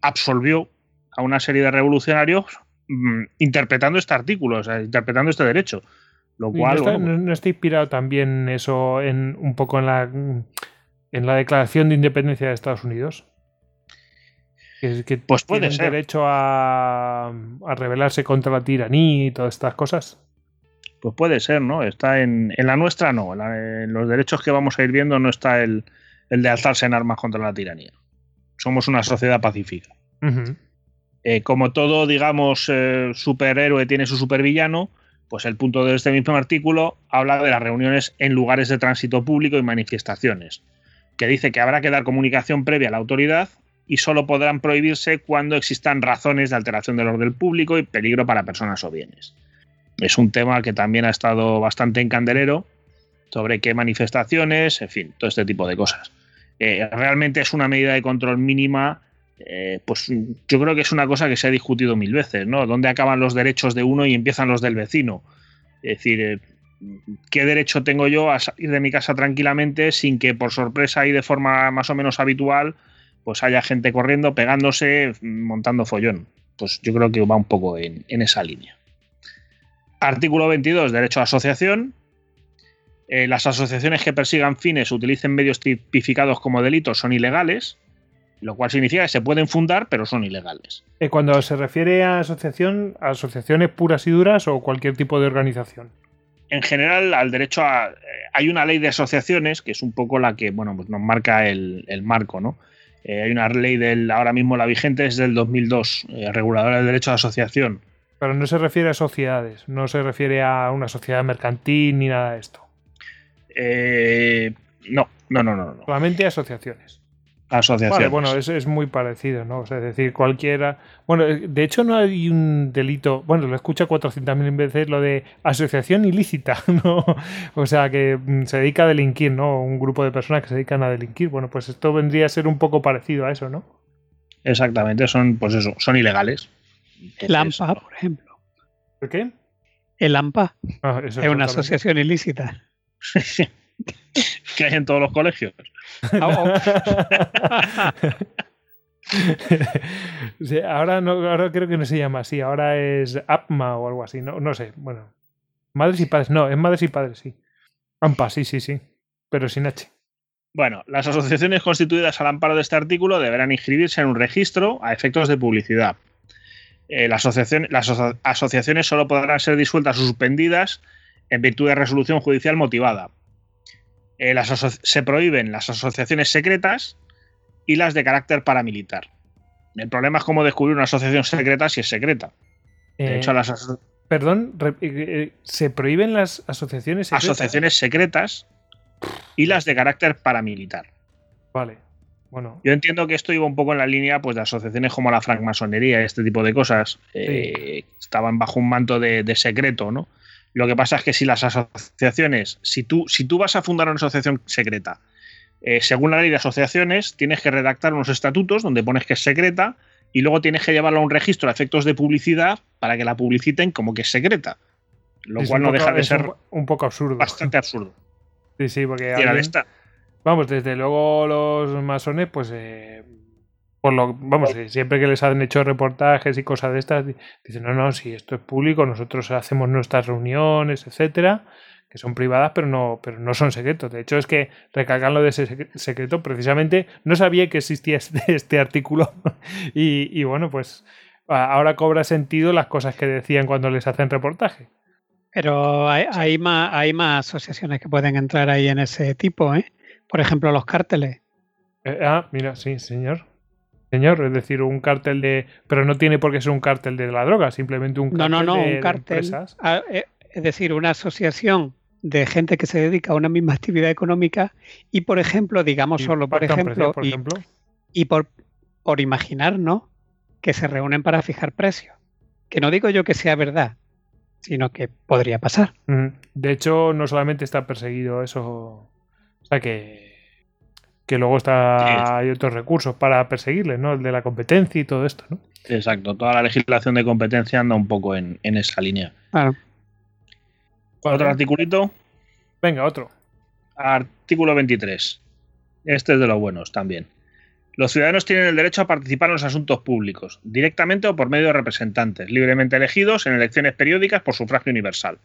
absolvió a una serie de revolucionarios mm, interpretando este artículo, o sea, interpretando este derecho. Lo cual, no, está, inspirado también eso en un poco en la, en la Declaración de Independencia de Estados Unidos? Que, pues puede ser. derecho a, rebelarse contra la tiranía y todas estas cosas. Pues puede ser, ¿no? Está en, la nuestra, no. En, los derechos que vamos a ir viendo no está el, de alzarse en armas contra la tiranía. Somos una sociedad pacífica. Eh, como todo, digamos, eh, superhéroe tiene su supervillano, pues el punto de este mismo artículo habla de las reuniones en lugares de tránsito público y manifestaciones, que dice que habrá que dar comunicación previa a la autoridad y solo podrán prohibirse cuando existan razones de alteración del orden público y peligro para personas o bienes. Es un tema que también ha estado bastante en candelero sobre qué manifestaciones, en fin, todo este tipo de cosas. Eh, realmente es una medida de control mínima, eh, pues yo creo que es una cosa que se ha discutido mil veces, ¿no? ¿Dónde acaban los derechos de uno y empiezan los del vecino? Es decir, eh, ¿qué derecho tengo yo a salir de mi casa tranquilamente sin que por sorpresa y de forma más o menos habitual pues haya gente corriendo, pegándose, montando follón? Pues yo creo que va un poco en, en esa línea. Artículo 22, derecho a asociación. Eh, las asociaciones que persigan fines o utilicen medios tipificados como delitos son ilegales, lo cual significa que se pueden fundar, pero son ilegales. Eh, cuando se refiere a asociación, a asociaciones puras y duras o cualquier tipo de organización. En general, al derecho a. eh, hay una ley de asociaciones que es un poco la que bueno, pues nos marca el, el marco, ¿no? Eh, hay una ley del. Ahora mismo la vigente es del 2002, eh, reguladora del derecho a asociación. Pero no se refiere a sociedades, no se refiere a una sociedad mercantil ni nada de esto. Eh, no, no, no, no, no. Solamente asociaciones. Asociaciones. Vale, bueno, es, es muy parecido, ¿no? O sea, es decir, cualquiera. Bueno, eh, de hecho, no hay un delito. Bueno, lo escucha 400.000 veces lo de asociación ilícita, ¿no? O sea, que mm, se dedica a delinquir, ¿no? Un grupo de personas que se dedican a delinquir. Bueno, pues esto vendría a ser un poco parecido a eso, ¿no? Exactamente, son, pues eso, son ilegales. El AMPA, por ejemplo. ¿Por qué? El AMPA Ah, eso es una asociación ilícita. que hay en todos los colegios. Ah, Sí, ahora, no, ahora creo que no se llama así, ahora es APMA o algo así, no, no sé. Bueno, madres y padres, no, es madres y padres, sí. AMPA, sí, sí, sí, pero sin H. Bueno, las asociaciones constituidas al amparo de este artículo deberán inscribirse en un registro a efectos de publicidad. Eh, la asociación- las aso- asociaciones solo podrán ser disueltas o suspendidas en virtud de resolución judicial motivada. Eh, las se prohíben las asociaciones secretas y las de carácter paramilitar. El problema es cómo descubrir una asociación secreta si es secreta. De Eh, hecho, las aso- Perdón, eh, ¿se prohíben las asociaciones secretas? asociaciones secretas y las de carácter paramilitar. Vale, bueno, Yo entiendo que esto iba un poco en la línea pues, de asociaciones como la francmasonería y este tipo de cosas. eh, estaban bajo un manto de, de secreto, ¿no? Lo que pasa es que si las asociaciones, si tú, si tú vas a fundar una asociación secreta, eh, según la ley de asociaciones, tienes que redactar unos estatutos donde pones que es secreta y luego tienes que llevarlo a un registro a efectos de publicidad para que la publiciten como que es secreta. Lo es cual no poco- deja de ser un, po- un poco absurdo. bastante absurdo. Sí, sí, porque alguien- Vamos, desde luego los masones, pues, eh, por lo, vamos, siempre que les han hecho reportajes y cosas de estas, di- dicen, no, no, si esto es público, nosotros hacemos nuestras reuniones, etcétera, que son privadas, pero no, pero no son secretos. De hecho, es que recalcan lo de ese sec- secreto, precisamente, no sabía que existía este, este artículo y, y bueno, pues ahora cobra sentido las cosas que decían cuando les hacen reportaje. Pero hay, hay más, hay más asociaciones que pueden entrar ahí en ese tipo, ¿eh? Por ejemplo, los cárteles. Eh, ah, mira, sí, señor. Señor, es decir, un cártel de. Pero no tiene por qué ser un cártel de la droga, simplemente un No, cártel no, no, de, un cártel. eh, Es decir, una asociación de gente que se dedica a una misma actividad económica y, por ejemplo, digamos Y solo, por pactan ejemplo, precios, por y, ejemplo. y por, por imaginarnos que se reúnen para fijar precios. Que no digo yo que sea verdad, sino que podría pasar. Mm, De hecho, no solamente está perseguido eso. O sea que. Que luego está, hay otros recursos para perseguirle, ¿no? El de la competencia y todo esto, ¿no? Exacto, toda la legislación de competencia anda un poco en, en esa línea. Claro. Otro articulito, Venga, otro. artículo 23. Este es de los buenos también. Los ciudadanos tienen el derecho a participar en los asuntos públicos, directamente o por medio de representantes, libremente elegidos en elecciones periódicas por sufragio universal.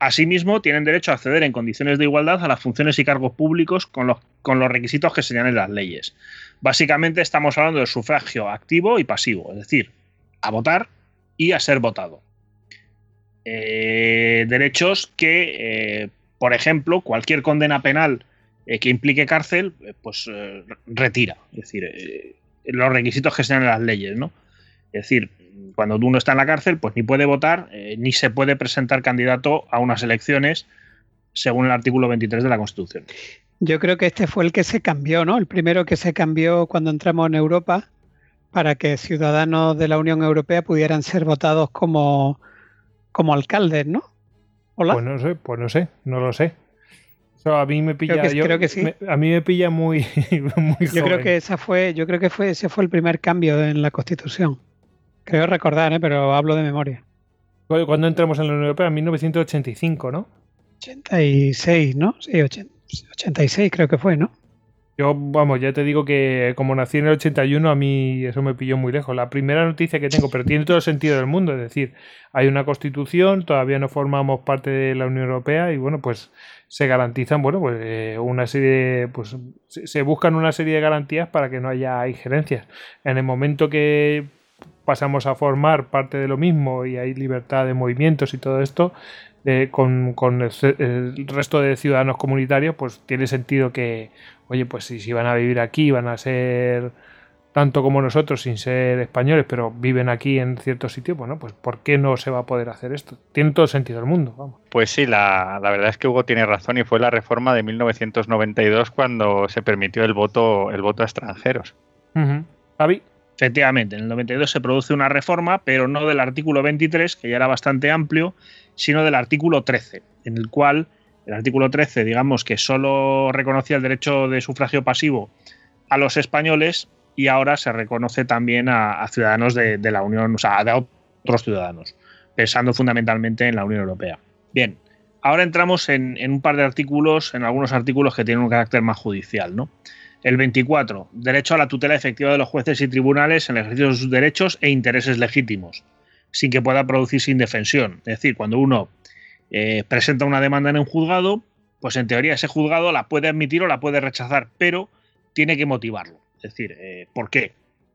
Asimismo, tienen derecho a acceder en condiciones de igualdad a las funciones y cargos públicos con los, requisitos que señalen las leyes. Básicamente estamos hablando del sufragio activo y pasivo, es decir, a votar y a ser votado. Eh, derechos que, eh, por ejemplo, cualquier condena penal eh, que implique cárcel, pues retira. Es decir, los requisitos que sean en las leyes, ¿no? Es decir, cuando uno está en la cárcel, pues ni puede votar, eh, ni se puede presentar candidato a unas elecciones según el artículo 23 de la Constitución. Yo creo que este fue el que se cambió, ¿no? El primero que se cambió cuando entramos en Europa para que ciudadanos de la Unión Europea pudieran ser votados como, como alcaldes, ¿no? Hola. Pues no sé, pues no sé, no lo sé. A mí me pilla. que- yo- creo que sí. me- a mí me pilla muy, muy yo creo que esa fue, yo creo que fue, ese fue el primer cambio en la Constitución. Creo recordar, ¿eh? pero hablo de memoria. Cuando entramos en la Unión Europea, en 1985, ¿no? 86, ¿no? Sí, 86 creo que fue, ¿no? Yo, vamos, ya te digo que como nací en el 81, a mí eso me pilló muy lejos. La primera noticia que tengo, pero tiene todo el sentido del mundo, es decir, hay una constitución, todavía no formamos parte de la Unión Europea y bueno, pues se garantizan, bueno, pues eh, una serie de, pues se buscan una serie de garantías para que no haya injerencias. En el momento que pasamos a formar parte de lo mismo y hay libertad de movimientos y todo esto, eh, con, el, resto de ciudadanos comunitarios, pues tiene sentido que, oye, pues si, si van a vivir aquí, van a ser tanto como nosotros sin ser españoles, pero viven aquí en ciertos sitios, bueno, pues ¿por qué no se va a poder hacer esto? Tiene todo el sentido del mundo. Vamos. Pues sí, la, verdad es que Hugo tiene razón y fue la reforma de 1992 cuando se permitió el voto, el voto a extranjeros. Uh Efectivamente, en el 92 se produce una reforma, pero no del artículo 23, que ya era bastante amplio, sino del artículo 13, en el cual el artículo 13, digamos que solo reconocía el derecho de sufragio pasivo a los españoles y ahora se reconoce también a, ciudadanos de, la Unión, o sea, de otros ciudadanos, pensando fundamentalmente en la Unión Europea. Bien, ahora entramos en, en un par de artículos, en algunos artículos que tienen un carácter más judicial, ¿no? El 24. Derecho a la tutela efectiva de los jueces y tribunales en el ejercicio de sus derechos e intereses legítimos, sin que pueda producirse indefensión. Es decir, cuando uno eh, presenta una demanda en un juzgado, pues en teoría ese juzgado la puede admitir o la puede rechazar, pero tiene que motivarlo. Es decir, eh, ¿por qué?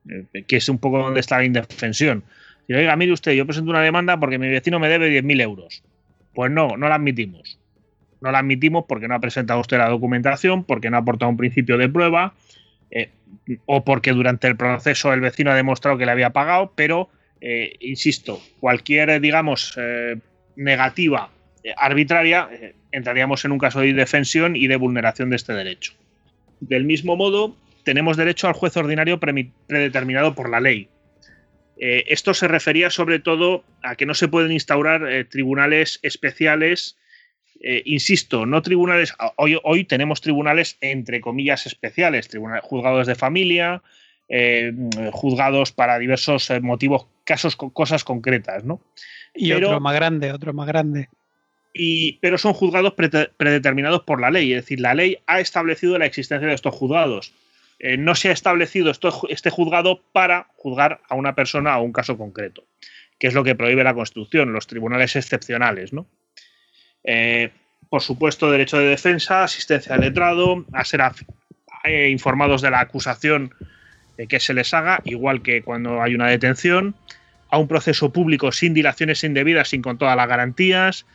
Eh, que es un poco donde está la indefensión. Y oiga, mire usted, yo presento una demanda porque mi vecino me debe 10.000 euros. Pues no, no la admitimos no la admitimos porque no ha presentado usted la documentación, porque no ha aportado un principio de prueba, eh, o porque durante el proceso el vecino ha demostrado que le había pagado, pero, eh, insisto, cualquier, digamos, eh, negativa arbitraria, entraríamos en un caso de indefensión y de vulneración de este derecho. Del mismo modo, tenemos derecho al juez ordinario predeterminado por la ley. esto se refería sobre todo a que no se pueden instaurar tribunales especiales eh, insisto, no tribunales, hoy, hoy, tenemos tribunales entre comillas especiales, tribunales, juzgados de familia, eh, juzgados para diversos eh, motivos, casos, cosas concretas, ¿no? Y otro más grande, otro más grande. Y, pero son juzgados predeterminados por la ley, es decir, la ley ha establecido la existencia de estos juzgados. no se ha establecido este juzgado para juzgar a una persona o un caso concreto, que es lo que prohíbe la Constitución, los tribunales excepcionales, ¿no? Eh, por supuesto, derecho de defensa, asistencia al letrado, a ser eh, informados de la acusación que se les haga, igual que cuando hay una detención, a un proceso público sin dilaciones indebidas, sin con todas las garantías,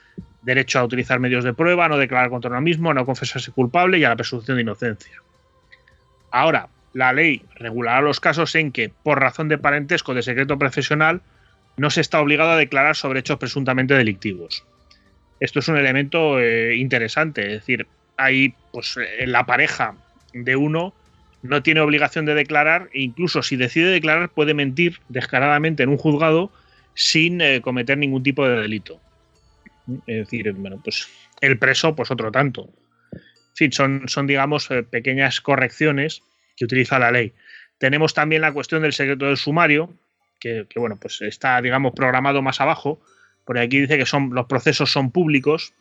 derecho a utilizar medios de prueba, no declarar contra uno mismo, no confesarse culpable y a la presunción de inocencia. Ahora, la ley regulará los casos en que, por razón de parentesco de secreto profesional, no se está obligado a declarar sobre hechos presuntamente delictivos esto es un elemento eh, interesante. Es decir, ahí, pues, en la pareja de uno no tiene obligación de declarar, e incluso si decide declarar, puede mentir descaradamente en un juzgado sin eh, cometer ningún tipo de delito. Es decir, bueno, pues el preso, pues otro tanto. En fin, son, son digamos, eh, pequeñas correcciones que utiliza la ley. Tenemos también la cuestión del secreto del sumario, que bueno, pues está, digamos, programado más abajo, porque aquí dice que son, los procesos son públicos.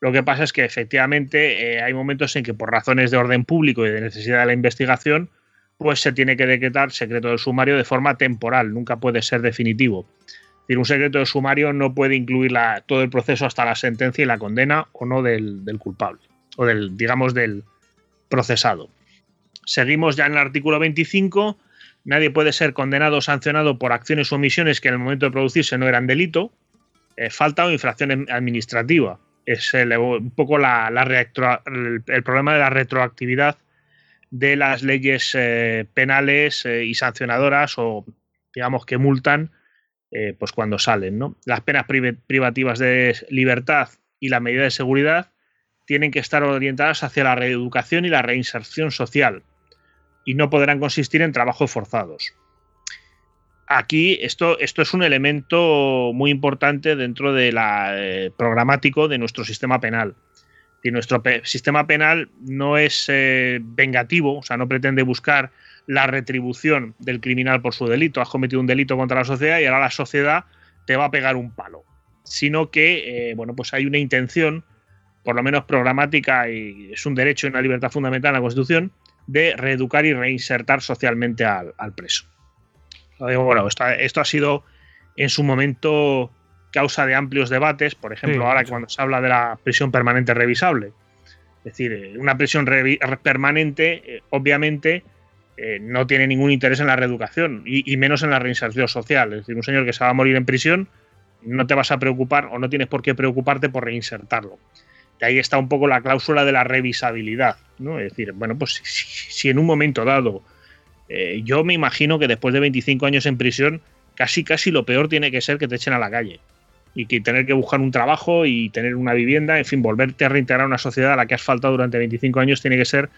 Lo que pasa es que efectivamente eh, hay momentos en que por razones de orden público y de necesidad de la investigación, pues se tiene que decretar secreto del sumario de forma temporal, nunca puede ser definitivo. Es decir, un secreto de sumario no puede incluir todo el proceso hasta la sentencia y la condena o no del, del culpable, o del, digamos, del procesado. Seguimos ya en el artículo 25. Nadie puede ser condenado o sancionado por acciones o omisiones que en el momento de producirse no eran delito. Eh, falta o infracción administrativa. Es un poco la, el, problema de la retroactividad de las leyes eh, penales eh, y sancionadoras o digamos que multan pues cuando salen. ¿no? Las penas privativas de libertad y la medida de seguridad tienen que estar orientadas hacia la reeducación y la reinserción social y no podrán consistir en trabajos forzados aquí esto, esto es un elemento muy importante dentro de la eh, programático de nuestro sistema penal. Y nuestro sistema penal no es eh, vengativo, o sea, no pretende buscar la retribución del criminal por su delito. Has cometido un delito contra la sociedad y ahora la sociedad te va a pegar un palo. Sino que, eh, bueno, pues hay una intención por lo menos programática, y es un derecho y una libertad fundamental en la Constitución, de reeducar y reinsertar socialmente al, preso. Bueno, esto, ha sido en su momento causa de amplios debates, por ejemplo, ahora cuando se habla de la prisión permanente revisable. Es decir, eh, una prisión permanente, eh, obviamente, eh, no tiene ningún interés en la reeducación y, y, menos en la reinserción social. Es decir, un señor que se va a morir en prisión, no te vas a preocupar o no tienes por qué preocuparte por reinsertarlo. De ahí está un poco la cláusula de la revisabilidad. ¿no? Es decir, bueno, pues si, en un momento dado eh, yo me imagino que después de 25 años en prisión, casi casi lo peor tiene que ser que te echen a la calle. Y que tener que buscar un trabajo y tener una vivienda, en fin, volverte a reintegrar a una sociedad a la que has faltado durante 25 años tiene que ser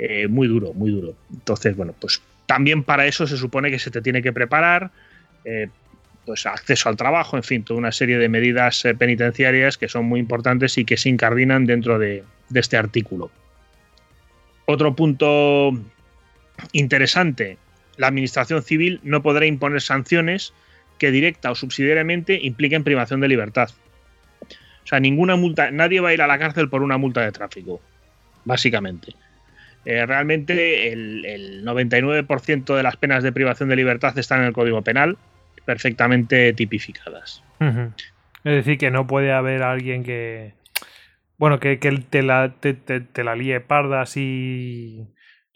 eh, muy duro, muy duro. Entonces, bueno, pues también para eso se supone que se te tiene que preparar, eh, pues acceso al trabajo, en fin, toda una serie de medidas penitenciarias que son muy importantes y que se incardinan dentro de, este artículo. Otro punto interesante, la administración civil no podrá imponer sanciones que directa o subsidiariamente impliquen privación de libertad. O sea, ninguna multa, nadie va a ir a la cárcel por una multa de tráfico, básicamente. Eh, realmente el, el 99% de las penas de privación de libertad están en el Código Penal, perfectamente tipificadas. Es decir, que no puede haber alguien que. Bueno, que, te, la, te, te, la líe parda así.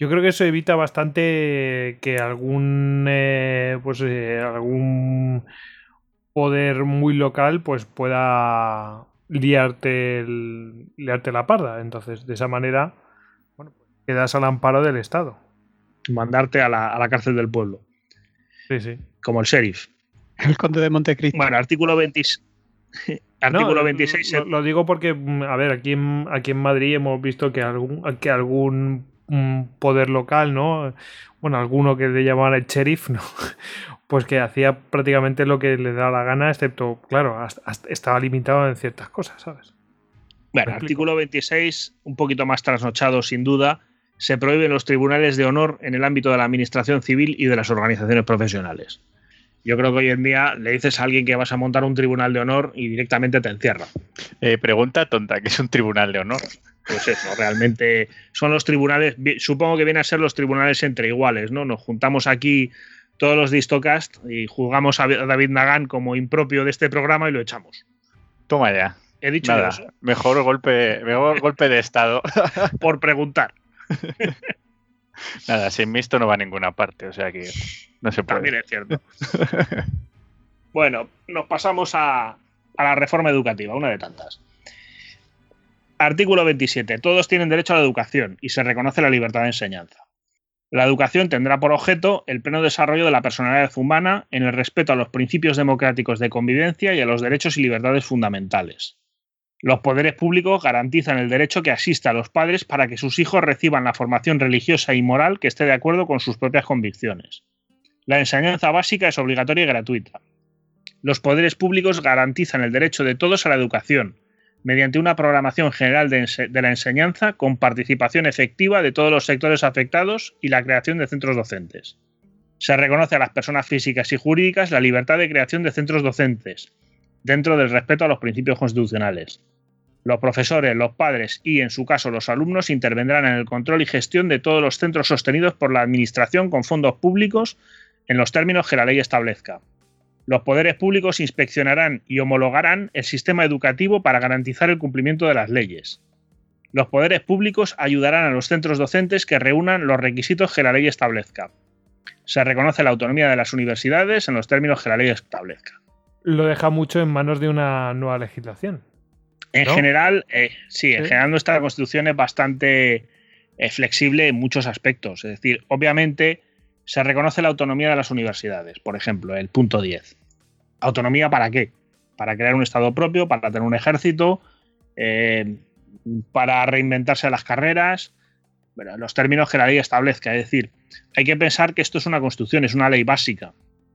Yo creo que eso evita bastante que algún. Eh, pues eh, algún poder muy local pues pueda liarte, liarte la parda. Entonces, de esa manera, bueno, pues quedas al amparo del Estado. Mandarte a la, a la cárcel del pueblo. Sí, sí. Como el sheriff. El conde de Montecristo. Bueno, artículo 26. Artículo 26. Lo, digo porque, mm, a ver, aquí en, aquí en Madrid hemos visto que algún, que algún mm, poder local, ¿no? Bueno, alguno que le llamaban el sheriff, ¿no? Pues que hacía prácticamente lo que le daba la gana, excepto, claro, estaba limitado en ciertas cosas, ¿sabes? Bueno, artículo 26, un poquito más trasnochado, sin duda, se prohíben los tribunales de honor en el ámbito de la administración civil y de las organizaciones profesionales. Yo creo que hoy en día le dices a alguien que vas a montar un tribunal de honor y directamente te encierra. Eh, pregunta tonta, ¿qué es un tribunal de honor? Pues eso, realmente son los tribunales, supongo que vienen a ser los tribunales entre iguales, ¿no? Nos juntamos aquí todos los Distocast y juzgamos a David Nagan como impropio de este programa y lo echamos. Toma ya. He dicho eso. Mejor golpe, mejor golpe de estado. Por preguntar. Nada, sin mí no va a ninguna parte, o sea que no se puede. También es cierto. bueno, nos pasamos a, a la reforma educativa, una de tantas. Artículo 27. Todos tienen derecho a la educación y se reconoce la libertad de enseñanza. La educación tendrá por objeto el pleno desarrollo de la personalidad humana en el respeto a los principios democráticos de convivencia y a los derechos y libertades fundamentales. Los poderes públicos garantizan el derecho que asista a los padres para que sus hijos reciban la formación religiosa y moral que esté de acuerdo con sus propias convicciones. La enseñanza básica es obligatoria y gratuita. Los poderes públicos garantizan el derecho de todos a la educación, mediante una programación general de, la enseñanza con participación efectiva de todos los sectores afectados y la creación de centros docentes. Se reconoce a las personas físicas y jurídicas la libertad de creación de centros docentes, dentro del respeto a los principios constitucionales. Los profesores, los padres y, en su caso, los alumnos intervendrán en el control y gestión de todos los centros sostenidos por la Administración con fondos públicos en los términos que la ley establezca. Los poderes públicos inspeccionarán y homologarán el sistema educativo para garantizar el cumplimiento de las leyes. Los poderes públicos ayudarán a los centros docentes que reúnan los requisitos que la ley establezca. Se reconoce la autonomía de las universidades en los términos que la ley establezca. Lo deja mucho en manos de una nueva legislación. En general, eh, sí, en general nuestra constitución es bastante eh, flexible en muchos aspectos. Es decir, obviamente se reconoce la autonomía de las universidades, por ejemplo, el punto 10. ¿Autonomía para qué? Para crear un Estado propio, para tener un ejército, eh, para reinventarse las carreras, los términos que la ley establezca. Es decir, hay que pensar que esto es una constitución, es una ley básica.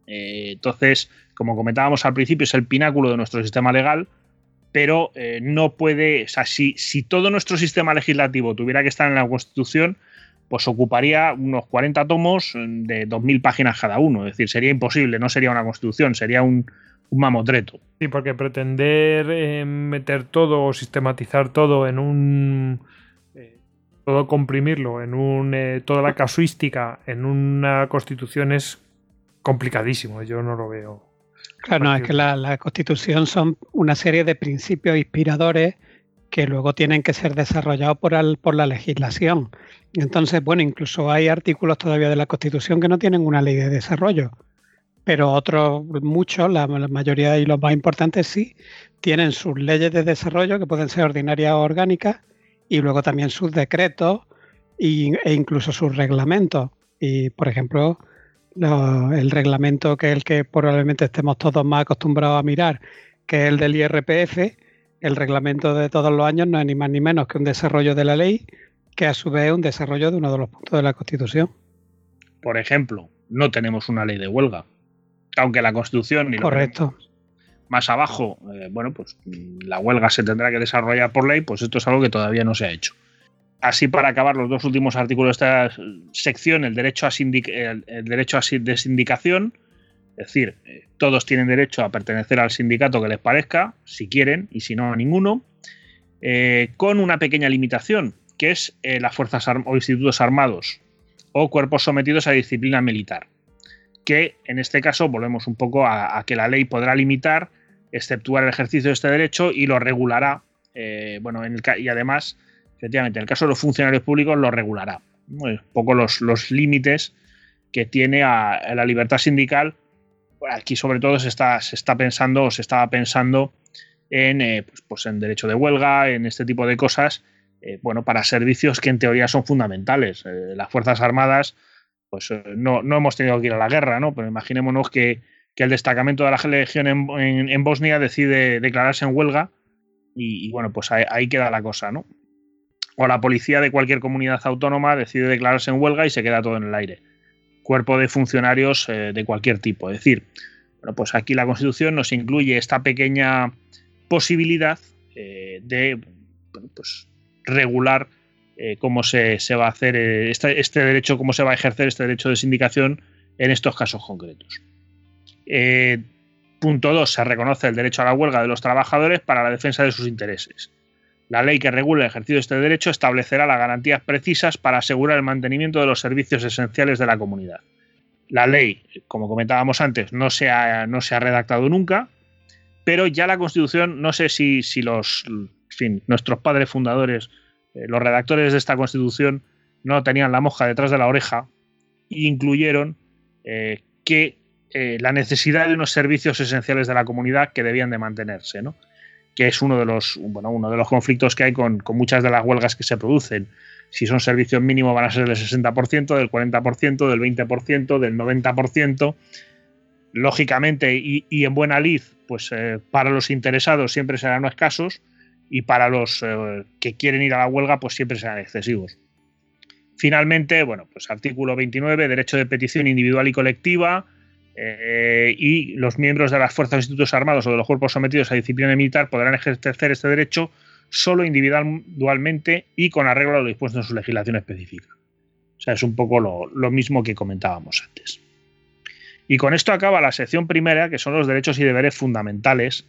entonces, como comentábamos al principio, es el pináculo de nuestro sistema legal pero eh, no puede, o sea, si, todo nuestro sistema legislativo tuviera que estar en la Constitución, pues ocuparía unos 40 tomos de 2.000 páginas cada uno, es decir, sería imposible, no sería una Constitución, sería un, un mamotreto. Sí, porque pretender eh, meter todo o sistematizar todo en un. eh, todo comprimirlo en un. eh, toda la casuística en una constitución es complicadísimo. Yo no lo veo. Claro, no, es que la, la Constitución son una serie de principios inspiradores que luego tienen que ser desarrollados por, al- por la legislación. Entonces, bueno, incluso hay artículos todavía de la Constitución que no tienen una ley de desarrollo, pero otros, muchos, la, mayoría y los más importantes sí, tienen sus leyes de desarrollo que pueden ser ordinarias o orgánicas y luego también sus decretos y- e incluso sus reglamentos. Y, por ejemplo, lo- el reglamento que es el que probablemente estemos todos más acostumbrados a mirar, que es el del IRPF, el reglamento de todos los años no es ni más ni menos que un desarrollo de la ley, que a su vez es un desarrollo de uno de los puntos de la Constitución. Por ejemplo, no tenemos una ley de huelga. Aunque la Constitución ni Correcto. más abajo, eh, bueno, pues mm, la huelga se tendrá que desarrollar por ley, pues esto es algo que todavía no se ha hecho. Así, para acabar los dos últimos artículos de esta sección, el derecho a, el, el derecho a de sindicación, es decir, eh, todos tienen derecho a pertenecer al sindicato que les parezca, si quieren, y si no, a ninguno, eh, con una pequeña limitación, que es eh, las fuerzas o institutos armados o cuerpos sometidos a disciplina militar, que en este caso volvemos un poco a, que la ley podrá limitar, exceptuar el ejercicio de este derecho y lo regulará, bueno, y además, efectivamente, en el caso de los funcionarios públicos lo regulará, un poco los, los límites que tiene la libertad sindical. Aquí sobre todo se está, pensando o se estaba pensando en, eh, pues, pues en derecho de huelga, en este tipo de cosas, eh, bueno, para servicios que en teoría son fundamentales. Eh, las Fuerzas Armadas, pues no, no hemos tenido que ir a la guerra, ¿no? Pero imaginémonos que, el destacamento de la Legión en Bosnia decide declararse en huelga y, y, bueno, pues ahí, ahí queda la cosa, ¿no? O la policía de cualquier comunidad autónoma decide declararse en huelga y se queda todo en el aire. Cuerpo de funcionarios eh, de cualquier tipo. Es decir, bueno, pues aquí la Constitución nos incluye esta pequeña posibilidad eh, de pues regular eh, cómo se, se va a hacer eh, este, este derecho, cómo se va a ejercer este derecho de sindicación en estos casos concretos. Punto 2. Se reconoce el derecho a la huelga de los trabajadores para la defensa de sus intereses. La ley que regula el ejercicio de este derecho establecerá las garantías precisas para asegurar el mantenimiento de los servicios esenciales de la comunidad. La ley, como comentábamos antes, no se ha, redactado nunca, pero ya la Constitución, no sé si, los, nuestros padres fundadores, eh, los redactores de esta Constitución, no tenían la moja detrás de la oreja e incluyeron eh, que eh, la necesidad de unos servicios esenciales de la comunidad que debían de mantenerse, ¿no? Que es uno de los, bueno, uno de los conflictos que hay con, con muchas de las huelgas que se producen. Si son servicios mínimos van a ser del 60%, del 40%, del 20%, del 90%. Lógicamente, y, y en buena lid, pues eh, para los interesados siempre serán escasos y para los eh, que quieren ir a la huelga, pues siempre serán excesivos. Finalmente, bueno, pues artículo 29, derecho de petición individual y colectiva, eh, y los miembros de las fuerzas institutos armados o de los cuerpos sometidos a disciplina militar podrán ejercer este derecho solo individualmente y con arreglo a lo dispuesto en su legislación específica. O sea, es un poco lo, mismo que comentábamos antes. Y con esto acaba la sección primera, que son los derechos y deberes fundamentales.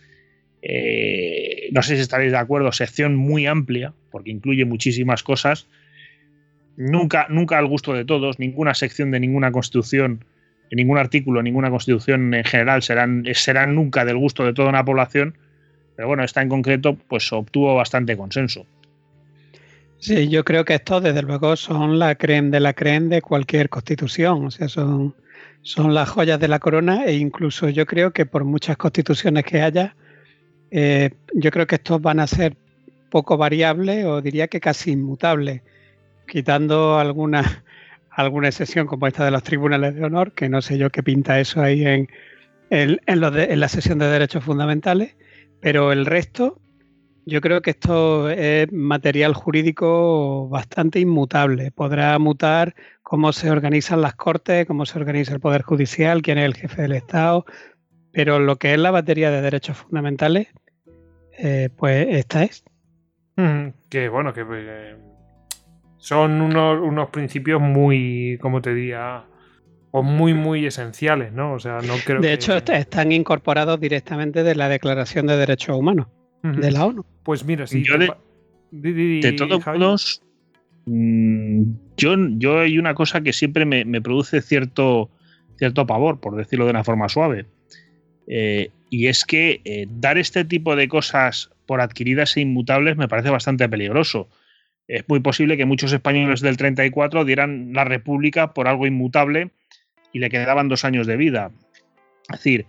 Eh, no sé si estaréis de acuerdo, sección muy amplia, porque incluye muchísimas cosas. Nunca, nunca al gusto de todos, ninguna sección de ninguna constitución, ningún artículo, ninguna constitución en general serán, serán nunca del gusto de toda una población. Pero bueno, esta en concreto, pues obtuvo bastante consenso. Sí, yo creo que estos, desde luego, son la creen de la creen de cualquier constitución. O sea, son, son las joyas de la corona e incluso yo creo que por muchas constituciones que haya, eh, yo creo que estos van a ser poco variables o diría que casi inmutables, quitando alguna, alguna excepción como esta de los tribunales de honor, que no sé yo qué pinta eso ahí en, en la sesión de derechos fundamentales, pero el resto yo creo que esto es material jurídico bastante inmutable. Podrá mutar cómo se organizan las cortes, cómo se organiza el Poder Judicial, quién es el jefe del Estado, pero lo que es la batería de derechos fundamentales, eh, pues esta es. Mm, que bueno, que eh, son unos, unos, principios muy, como te diría, o muy, muy esenciales, ¿no? O sea, no creo De que- hecho, est- están incorporados directamente de la Declaración de Derechos Humanos de la ONU. Pues mira, si Yo te de- Di- di- De todos modos, mm, yo, yo hay una cosa que siempre me, me produce cierto, cierto pavor, por decirlo de una forma suave. Eh, y es que eh, dar este tipo de cosas por adquiridas e inmutables me parece bastante peligroso. Es muy posible que muchos españoles del 34 dieran la República por algo inmutable y le quedaban dos años de vida. Es decir,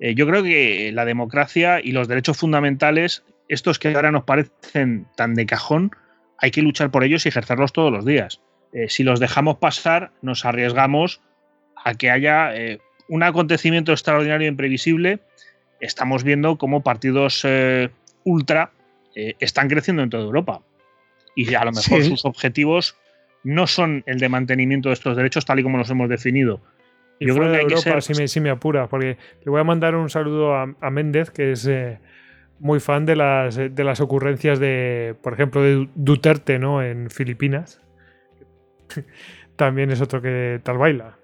eh, yo creo que la democracia y los derechos fundamentales, estos que ahora nos parecen tan de cajón, hay que luchar por ellos y ejercerlos todos los días. Eh, si los dejamos pasar, nos arriesgamos a que haya eh, un acontecimiento extraordinario e imprevisible. Estamos viendo cómo partidos ultra están creciendo en toda Europa. Y a lo mejor Sí. sus objetivos no son el de mantenimiento de estos derechos tal y como los hemos definido. Y Yo creo que de hay que Europa, ser- si, me, si me apuras, porque le voy a mandar un saludo a, a Méndez, que es eh, muy fan de las, de las ocurrencias de, por ejemplo, de Duterte, ¿no? En Filipinas. También es otro que tal baila.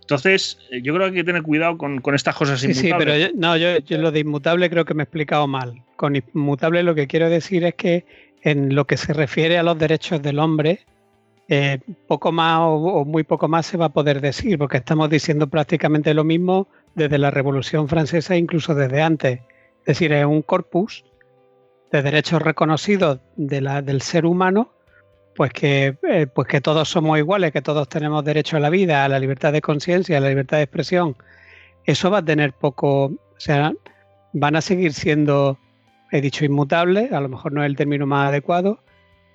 Entonces, eh, yo creo que hay que tener cuidado con, con estas cosas Sí, sí, inmutables. pero yo, no, yo, yo lo de inmutable creo que me he explicado mal. Con inmutable lo que quiero decir es que en lo que se refiere a los derechos del hombre, eh, poco más o, muy poco más se va a poder decir, porque estamos diciendo prácticamente lo mismo desde la Revolución Francesa, incluso desde antes. Es decir, es un corpus de derechos reconocidos del ser humano, pues que, eh, pues que todos somos iguales, que todos tenemos derecho a la vida, a la libertad de conciencia, a la libertad de expresión. Eso va a tener poco, o sea, van a seguir siendo, he dicho, inmutables, a lo mejor no es el término más adecuado,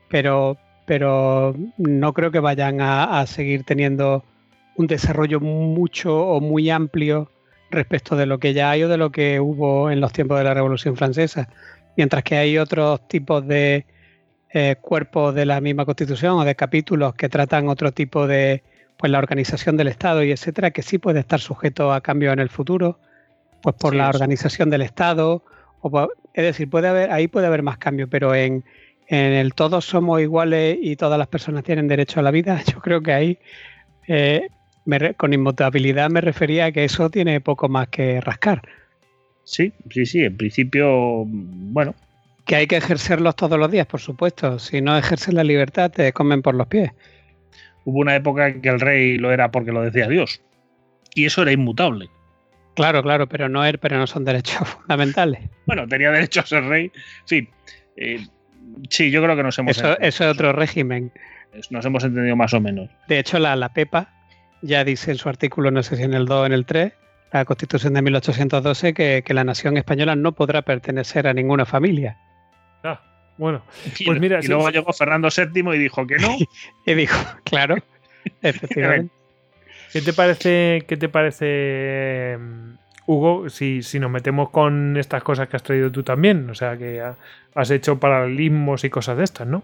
pero, pero no creo que vayan a, a seguir teniendo un desarrollo mucho o muy amplio respecto de lo que ya hay o de lo que hubo en los tiempos de la Revolución Francesa. Mientras que hay otros tipos de eh, cuerpos de la misma Constitución o de capítulos que tratan otro tipo de, pues la organización del Estado y etcétera, que sí puede estar sujeto a cambio en el futuro, pues por Sí, la organización del Estado. O es decir, puede haber, ahí puede haber más cambio, pero en, en el todos somos iguales y todas las personas tienen derecho a la vida, yo creo que ahí eh, me con inmutabilidad me refería a que eso tiene poco más que rascar. Sí, sí, sí. En principio, bueno, Que hay que ejercerlos todos los días, por supuesto. Si no ejerces la libertad, te comen por los pies. hubo una época en que el rey lo era porque lo decía Dios. Y eso era inmutable. Claro, claro, pero no, er- pero no son derechos fundamentales. Bueno, tenía derecho a ser rey. En fin. eh, sí, yo creo que nos hemos, Eso, eso es otro régimen. nos hemos entendido más o menos. De hecho, la, la PEPA ya dice en su artículo, no sé si en el 2 o en el 3, la Constitución de 1812, que, que la nación española no podrá pertenecer a ninguna familia. Ah, bueno, Y, Pues mira, y sí, luego sí. llegó Fernando VII y dijo que no. Y dijo, claro, efectivamente. ¿Qué te parece, qué te parece mm, Hugo, si, si nos metemos con estas cosas que has traído tú también? O sea, que ha- has hecho paralelismos y cosas de estas, ¿no?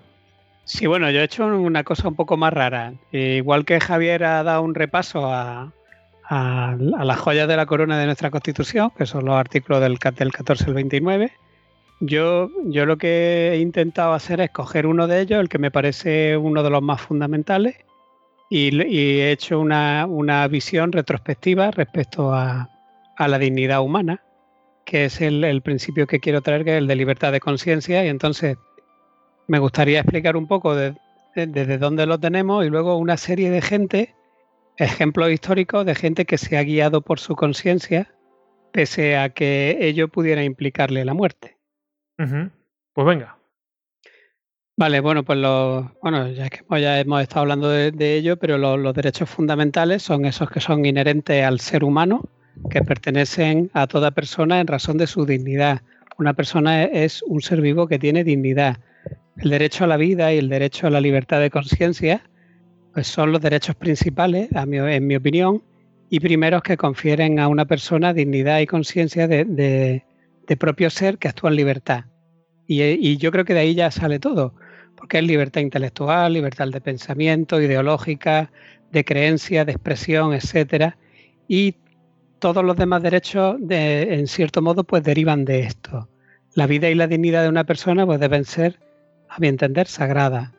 Sí, bueno, yo he hecho una cosa un poco más rara. Eh, Igual que Javier ha dado un repaso a, las joyas de la corona de nuestra Constitución, que son los artículos del, del 14 al 29, yo, yo lo que he intentado hacer es coger uno de ellos, el que me parece uno de los más fundamentales, y, he hecho una, una visión retrospectiva respecto a, a la dignidad humana, que es el, el principio que quiero traer, que es el de libertad de conciencia, y entonces me gustaría explicar un poco de- de- desde dónde lo tenemos y luego una serie de gente, ejemplos históricos de gente que se ha guiado por su conciencia pese a que ello pudiera implicarle la muerte. Pues venga. Vale, bueno, pues lo, bueno, ya que ya hemos estado hablando de, de ello, pero lo- los derechos fundamentales son esos que son inherentes al ser humano, que pertenecen a toda persona en razón de su dignidad. Una persona e- es un ser vivo que tiene dignidad. El derecho a la vida y el derecho a la libertad de conciencia, pues son los derechos principales, a mi- en mi opinión, y primeros que confieren a una persona dignidad y conciencia de, de- propio ser que actúa en libertad. Y yo creo que de ahí ya sale todo, porque es libertad intelectual, libertad de pensamiento, ideológica, de creencia, de expresión, etcétera. Y todos los demás derechos, de, en cierto modo, pues derivan de esto. La vida y la dignidad de una persona pues deben ser, a mi entender, sagradas,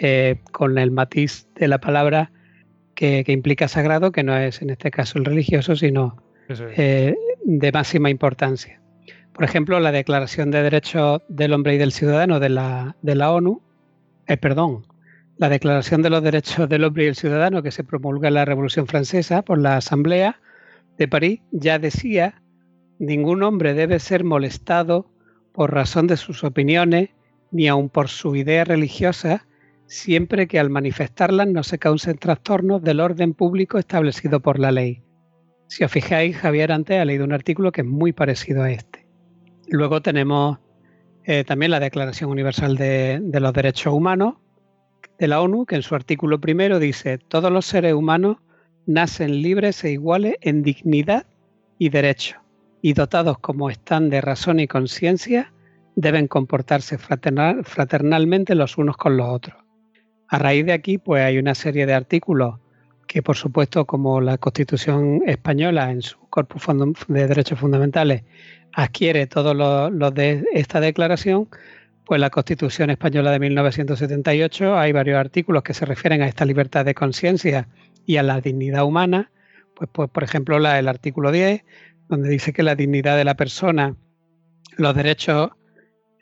eh, con el matiz de la palabra que, implica sagrado, que no es en este caso el religioso, sino eh, de máxima importancia. Por ejemplo, la Declaración de Derechos del Hombre y del Ciudadano de la, de la ONU, eh, perdón, la Declaración de los Derechos del Hombre y del Ciudadano que se promulga en la Revolución Francesa por la Asamblea de París ya decía, ningún hombre debe ser molestado por razón de sus opiniones ni aun por su idea religiosa, siempre que al manifestarlas no se causen trastornos del orden público establecido por la ley. Si os fijáis, Javier antes ha leído un artículo que es muy parecido a este. Luego tenemos eh, también la Declaración Universal de, de los Derechos Humanos de la ONU, que en su artículo primero dice, todos los seres humanos nacen libres e iguales en dignidad y derecho, y dotados como están de razón y conciencia, deben comportarse fraternalmente los unos con los otros. A raíz de aquí, pues hay una serie de artículos que, por supuesto, como la Constitución española en su corpus de derechos fundamentales adquiere todos los, de esta declaración, pues la Constitución española de 1978 hay varios artículos que se refieren a esta libertad de conciencia y a la dignidad humana. Pues, pues por ejemplo, la, el artículo 10, donde dice que la dignidad de la persona, los derechos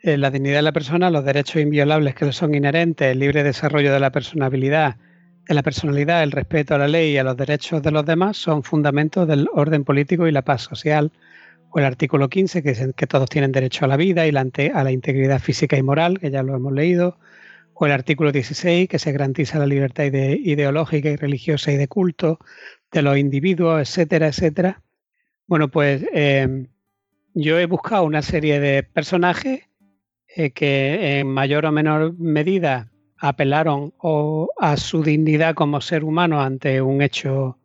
eh, la dignidad de la persona, los derechos inviolables que le son inherentes, el libre desarrollo de la personalidad, de la personalidad, el respeto a la ley y a los derechos de los demás son fundamentos del orden político y la paz social. O el artículo 15, que que todos tienen derecho a la vida y a la integridad física y moral, que ya lo hemos leído. O el artículo 16, que se garantiza la libertad ideológica y religiosa y de culto de los individuos, etcétera, etcétera. Bueno, pues eh, yo he buscado una serie de personajes eh, que en mayor o menor medida apelaron a su dignidad como ser humano ante un hecho,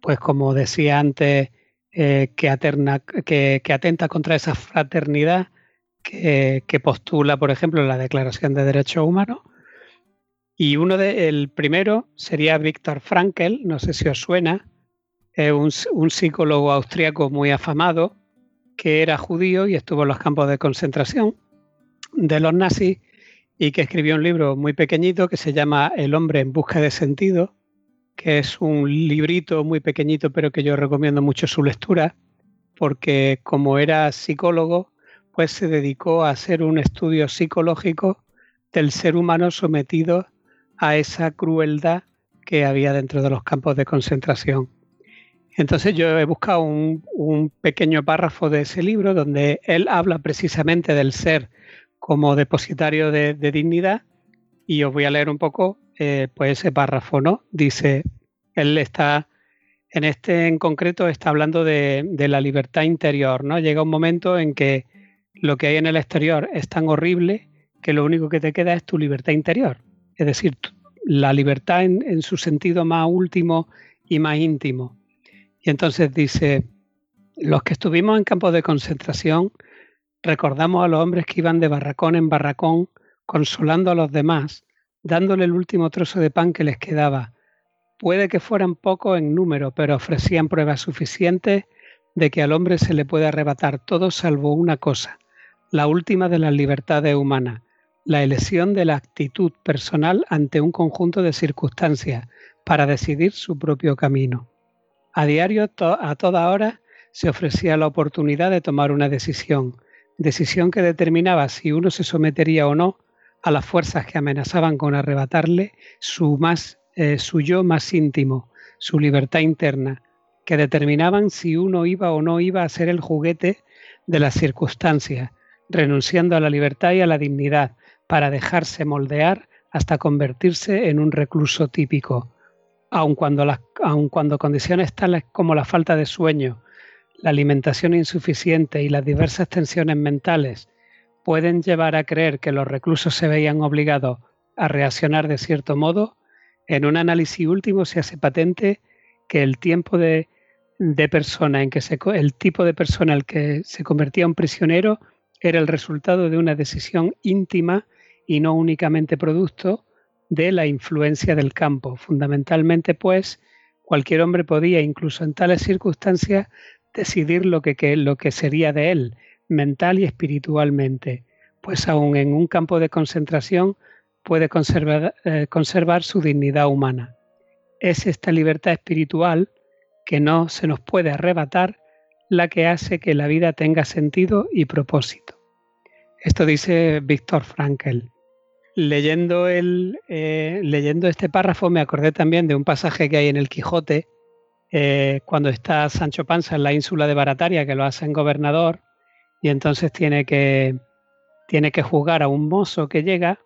pues como decía antes, eh, que, atenta contra esa fraternidad que, postula, por ejemplo, la Declaración de Derechos Humanos. Y uno de, el primero sería Víctor Frankl, no sé si os suena, es un, un psicólogo austriaco muy afamado que era judío y estuvo en los campos de concentración de los nazis y que escribió un libro muy pequeñito que se llama El hombre en busca de sentido, que es un librito muy pequeñito pero que yo recomiendo mucho su lectura porque como era psicólogo, pues se dedicó a hacer un estudio psicológico del ser humano sometido a esa crueldad que había dentro de los campos de concentración. Entonces yo he buscado un, un, pequeño párrafo de ese libro donde él habla precisamente del ser como depositario de, dignidad y os voy a leer un poco eh, pues ese párrafo, ¿no? Dice, él está, en este en concreto está hablando de, la libertad interior, ¿no? Llega un momento en que lo que hay en el exterior es tan horrible que lo único que te queda es tu libertad interior. Es decir, la libertad en, en su sentido más último y más íntimo. Y entonces dice, los que estuvimos en campos de concentración Recordamos a los hombres que iban de barracón en barracón, consolando a los demás, dándole el último trozo de pan que les quedaba. Puede que fueran pocos en número, pero ofrecían pruebas suficientes de que al hombre se le puede arrebatar todo salvo una cosa, la última de las libertades humanas, la elección de la actitud personal ante un conjunto de circunstancias para decidir su propio camino. A diario, a toda hora, se ofrecía la oportunidad de tomar una decisión, decisión que determinaba si uno se sometería o no a las fuerzas que amenazaban con arrebatarle su, más, eh, su yo más íntimo, su libertad interna, que determinaban si uno iba o no iba a ser el juguete de las circunstancias, renunciando a la libertad y a la dignidad para dejarse moldear hasta convertirse en un recluso típico, aun cuando, aun cuando condiciones tales como la falta de sueño, la alimentación insuficiente y las diversas tensiones mentales pueden llevar a creer que los reclusos se veían obligados a reaccionar de cierto modo, en un análisis último se hace patente que el tiempo de, persona en que se, el tipo de persona al que se convertía un prisionero era el resultado de una decisión íntima y no únicamente producto de la influencia del campo. Fundamentalmente, pues, cualquier hombre podía, incluso en tales circunstancias, decidir lo que, lo que sería de él, mental y espiritualmente, pues aún en un campo de concentración puede conservar, eh, conservar su dignidad humana. es esta libertad espiritual que no se nos puede arrebatar la que hace que la vida tenga sentido y propósito. Esto dice Víctor Frankel. Leyendo, el, eh, leyendo este párrafo me acordé también de un pasaje que hay en el Quijote, eh, cuando está Sancho Panza en la ínsula de Barataria, que lo hace en gobernador, y entonces tiene que, tiene que juzgar a un mozo que llega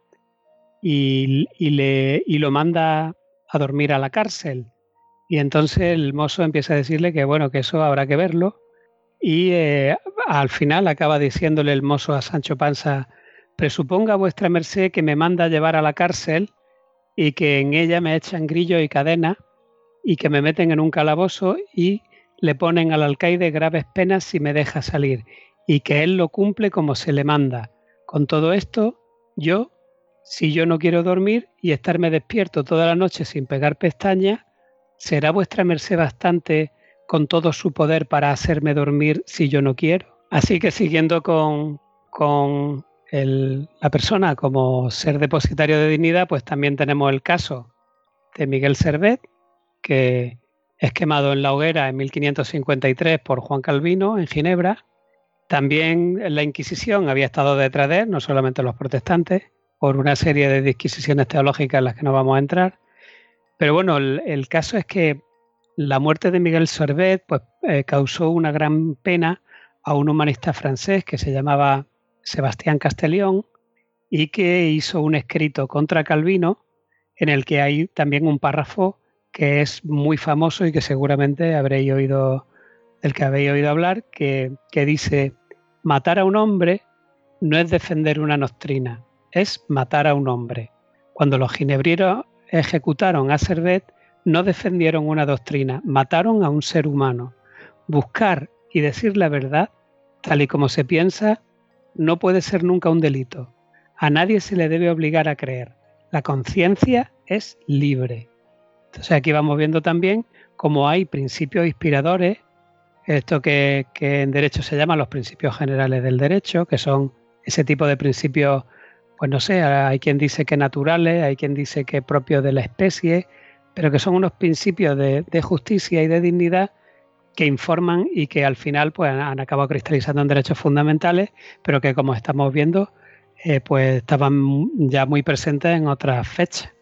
y, le, y lo manda a dormir a la cárcel. Y entonces el mozo empieza a decirle que bueno, que eso habrá que verlo. Y eh, al final acaba diciéndole el mozo a Sancho Panza, presuponga vuestra merced que me manda a llevar a la cárcel y que en ella me echan grillo y cadena y que me meten en un calabozo y le ponen al alcaide graves penas si me deja salir y que él lo cumple como se le manda. Con todo esto, yo, si yo no quiero dormir y estarme despierto toda la noche sin pegar pestañas, ¿será vuestra merced bastante con todo su poder para hacerme dormir si yo no quiero? Así que siguiendo con, con la persona como ser depositario de dignidad, pues también tenemos el caso de Miguel Servet, que es quemado en la hoguera en 1553 por Juan Calvino en Ginebra. También la Inquisición había estado detrás de él, no solamente los protestantes, por una serie de disquisiciones teológicas en las que no vamos a entrar. Pero bueno, el, caso es que la muerte de Miguel Servet pues, eh, causó una gran pena a un humanista francés que se llamaba Sebastián Castellón y que hizo un escrito contra Calvino en el que hay también un párrafo que es muy famoso y que seguramente habréis oído, del que habéis oído hablar, que, que dice, matar a un hombre no es defender una doctrina, es matar a un hombre. Cuando los ginebrieros ejecutaron a Servet, no defendieron una doctrina, mataron a un ser humano. Buscar y decir la verdad, tal y como se piensa, no puede ser nunca un delito. A nadie se le debe obligar a creer. La conciencia es libre. Entonces aquí vamos viendo también cómo hay principios inspiradores, esto que, en derecho se llama los principios generales del derecho, que son ese tipo de principios, pues no sé, hay quien dice que naturales, hay quien dice que propios de la especie, pero que son unos principios de, de justicia y de dignidad que informan y que al final pues, han acabado cristalizando en derechos fundamentales, pero que como estamos viendo, eh, pues estaban ya muy presentes en otras fechas.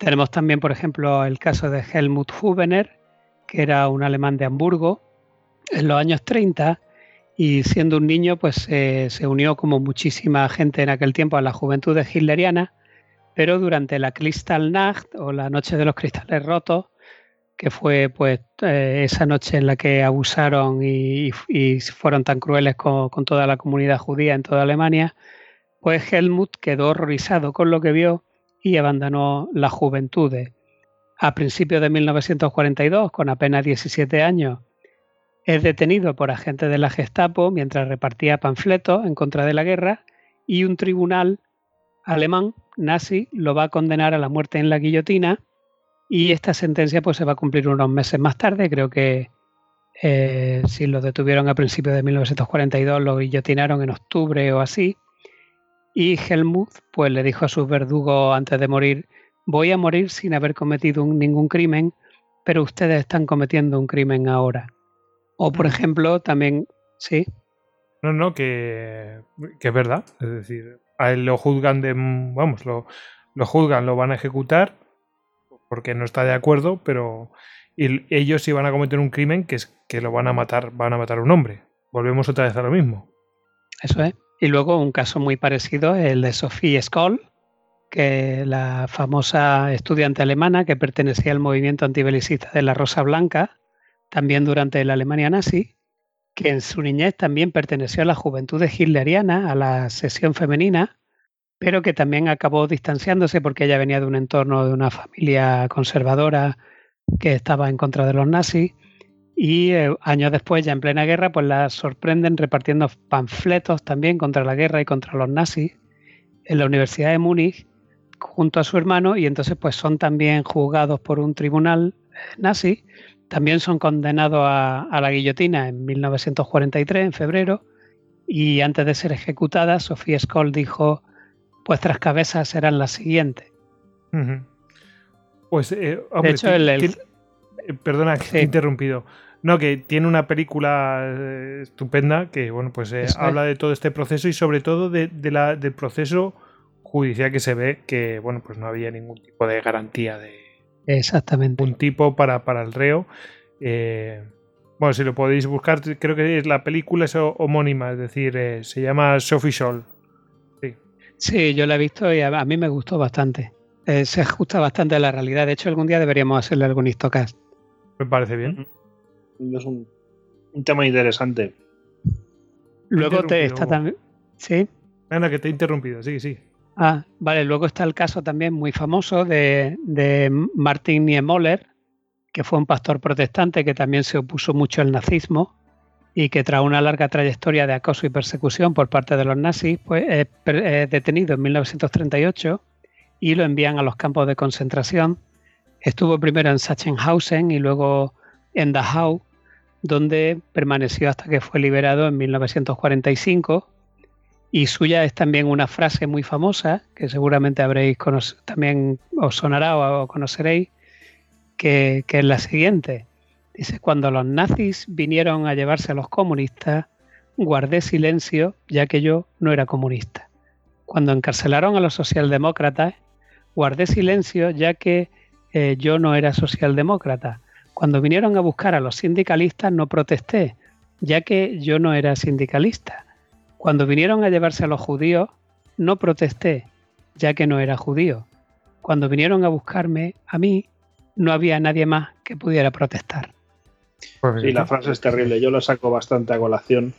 Tenemos también, por ejemplo, el caso de Helmut Hubener, que era un alemán de Hamburgo en los años 30 y siendo un niño pues se unió como muchísima gente en aquel tiempo a la juventud hitleriana, pero durante la Kristallnacht o la noche de los cristales rotos, que fue pues eh, esa noche en la que abusaron y, fueron tan crueles con, toda la comunidad judía en toda Alemania, pues Helmut quedó horrorizado con lo que vio y abandonó la juventud. A principios de 1942, con apenas 17 años, es detenido por agentes de la Gestapo mientras repartía panfletos en contra de la guerra y un tribunal alemán nazi lo va a condenar a la muerte en la guillotina y esta sentencia pues se va a cumplir unos meses más tarde. Creo que eh, si lo detuvieron a principios de 1942, lo guillotinaron en octubre o así. Y Helmut pues le dijo a sus verdugos antes de morir, voy a morir sin haber cometido ningún crimen, pero ustedes están cometiendo un crimen ahora. O por ejemplo, también, sí. No, no, que, que es verdad. Es decir, a él lo juzgan de, vamos, lo, lo juzgan, lo van a ejecutar porque no está de acuerdo, pero ellos iban a cometer un crimen que es que lo van a matar, van a matar a un hombre. Volvemos otra vez a lo mismo. Eso es. Y luego un caso muy parecido, el de Sophie Scholl, que la famosa estudiante alemana que pertenecía al movimiento antibelicista de la Rosa Blanca, también durante la Alemania nazi, que en su niñez también perteneció a la juventud hitleriana, a la sesión femenina, pero que también acabó distanciándose porque ella venía de un entorno de una familia conservadora que estaba en contra de los nazis y eh, años después, ya en plena guerra, pues la sorprenden repartiendo panfletos también contra la guerra y contra los nazis en la Universidad de Múnich junto a su hermano y entonces pues son también juzgados por un tribunal nazi, también son condenados a, a la guillotina en 1943, en febrero, y antes de ser ejecutada, Sofía Skoll dijo vuestras cabezas serán las siguientes. Pues, eh, hombre, de hecho, el, perdona que te he Sí. interrumpido. No, que tiene una película eh, estupenda que, bueno, pues eh, habla de todo este proceso y sobre todo de, de la, del proceso judicial que se ve que, bueno, pues no había ningún tipo de garantía de exactamente. un tipo para, para el reo. Eh, bueno, si lo podéis buscar, creo que es la película es ho- homónima, es decir, eh, se llama Sophie Scholl. Sí, yo la he visto y a, a mí me gustó bastante. Eh, se ajusta bastante a la realidad. De hecho, algún día deberíamos hacerle algún histocast. Me parece bien. Es un, un tema interesante. Luego te está también. Sí. Ana, que te he interrumpido, sí, sí. Ah, vale. Luego está el caso también muy famoso de, de Martin Niemöller, que fue un pastor protestante que también se opuso mucho al nazismo y que tras una larga trayectoria de acoso y persecución por parte de los nazis, pues es detenido en 1938 y lo envían a los campos de concentración. Estuvo primero en Sachsenhausen y luego en Dachau, donde permaneció hasta que fue liberado en 1945. Y suya es también una frase muy famosa, que seguramente habréis cono- también os sonará o, conoceréis, que, que es la siguiente. Dice, cuando los nazis vinieron a llevarse a los comunistas, guardé silencio ya que yo no era comunista. Cuando encarcelaron a los socialdemócratas, guardé silencio ya que eh, yo no era socialdemócrata. Cuando vinieron a buscar a los sindicalistas no protesté, ya que yo no era sindicalista. Cuando vinieron a llevarse a los judíos no protesté, ya que no era judío. Cuando vinieron a buscarme a mí, no había nadie más que pudiera protestar. Pues Sí, la frase es terrible. Yo la saco bastante a colación.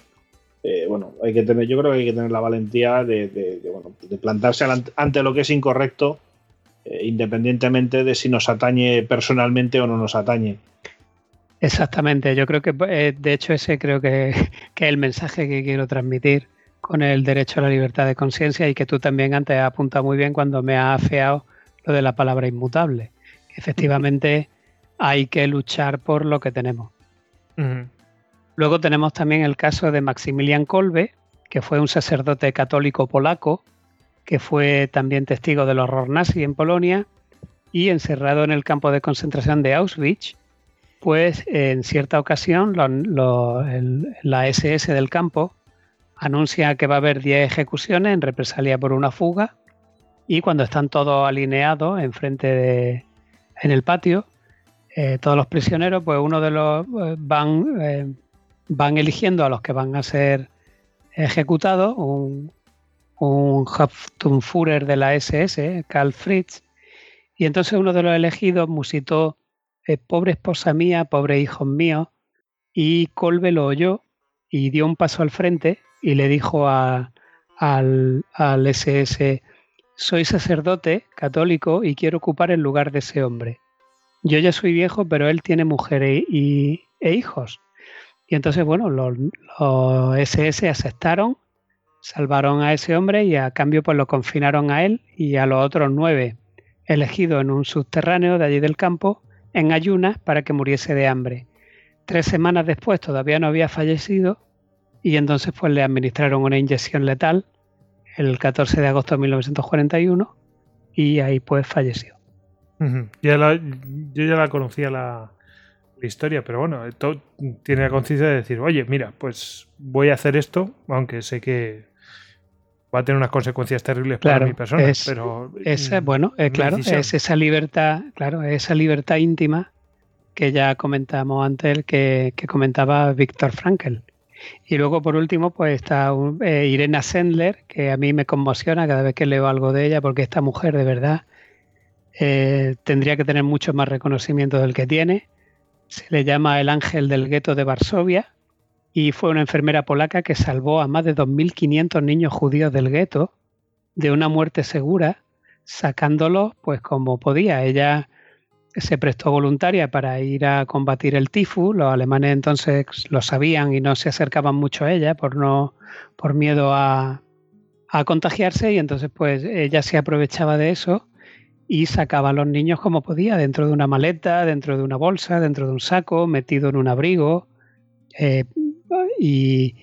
Eh, bueno, hay que tener, yo creo que hay que tener la valentía de, de- de, bueno, de plantarse ante lo que es incorrecto, eh, independientemente de si nos atañe personalmente o no nos atañe. Exactamente, yo creo que eh, de hecho ese creo que, que es el mensaje que quiero transmitir con el derecho a la libertad de conciencia y que tú también antes has apuntado muy bien cuando me has afeado lo de la palabra inmutable. Efectivamente hay que luchar por lo que tenemos. Luego tenemos también el caso de Maximilian Kolbe, que fue un sacerdote católico polaco, que fue también testigo del horror nazi en Polonia y encerrado en el campo de concentración de Auschwitz, pues en cierta ocasión la SS del campo anuncia que va a haber 10 ejecuciones en represalia por una fuga y cuando están todos alineados de en el patio eh, todos los prisioneros pues uno de los eh, van eh, van eligiendo a los que van a ser ejecutados un, un Hauptführer de la SS Karl Fritz y entonces uno de los elegidos musitó eh, pobre esposa mía, pobre hijo mío, y Colbe lo oyó y dio un paso al frente y le dijo a- al, al SS, soy sacerdote católico y quiero ocupar el lugar de ese hombre. Yo ya soy viejo, pero él tiene mujer e, y- e hijos. Y entonces, bueno, los, los SS aceptaron, salvaron a ese hombre y a cambio pues lo confinaron a él y a los otros nueve elegidos en un subterráneo de allí del campo en ayunas para que muriese de hambre. Tres semanas después todavía no había fallecido y entonces pues le administraron una inyección letal el 14 de agosto de 1941 y ahí pues falleció. Yo ya la conocía la, historia, pero bueno, to- tiene la conciencia de decir, oye, mira, pues voy a hacer esto, aunque sé que va a tener unas consecuencias terribles para mi persona, es- pero Esa, mm, bueno, eh, claro, decisión. es esa libertad, claro, esa libertad íntima que ya comentamos antes, que, que comentaba Víctor Frankl. Y luego, por último, pues está un- eh, Irena Sendler, que a mí me conmociona cada vez que leo algo de ella, porque esta mujer, de verdad, eh, tendría que tener mucho más reconocimiento del que tiene. Se le llama el ángel del gueto de Varsovia y fue una enfermera polaca que salvó a más de 2.500 niños judíos del gueto de una muerte segura, sacándolos pues como podía. Ella se prestó voluntaria para ir a combatir el tifus. Los alemanes entonces lo sabían y no se acercaban mucho a ella por no por miedo a, a contagiarse y entonces pues ella se aprovechaba de eso y sacaba a los niños como podía, dentro de una maleta, dentro de una bolsa, dentro de un saco, metido en un abrigo. eh, y,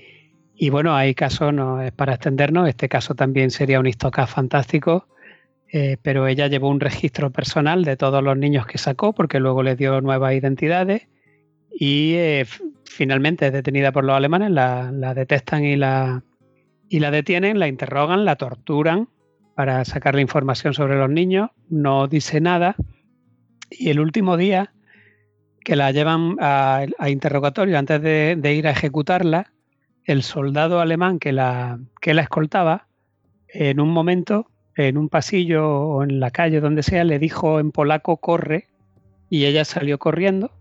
bueno, hay casos, no es para extendernos, este caso también sería un histocast fantástico eh, pero ella llevó un registro personal de todos los niños que sacó porque luego le dio nuevas identidades y eh, finalmente es detenida por los alemanes, la, detestan y la, y la detienen, la interrogan, la torturan para sacar la información sobre los niños, no dice nada y el último día que la llevan a, interrogatorio antes de, ir a ejecutarla, el soldado alemán que la, que la escoltaba en un momento en un pasillo o en la calle, donde sea, le dijo en polaco corre y ella salió corriendo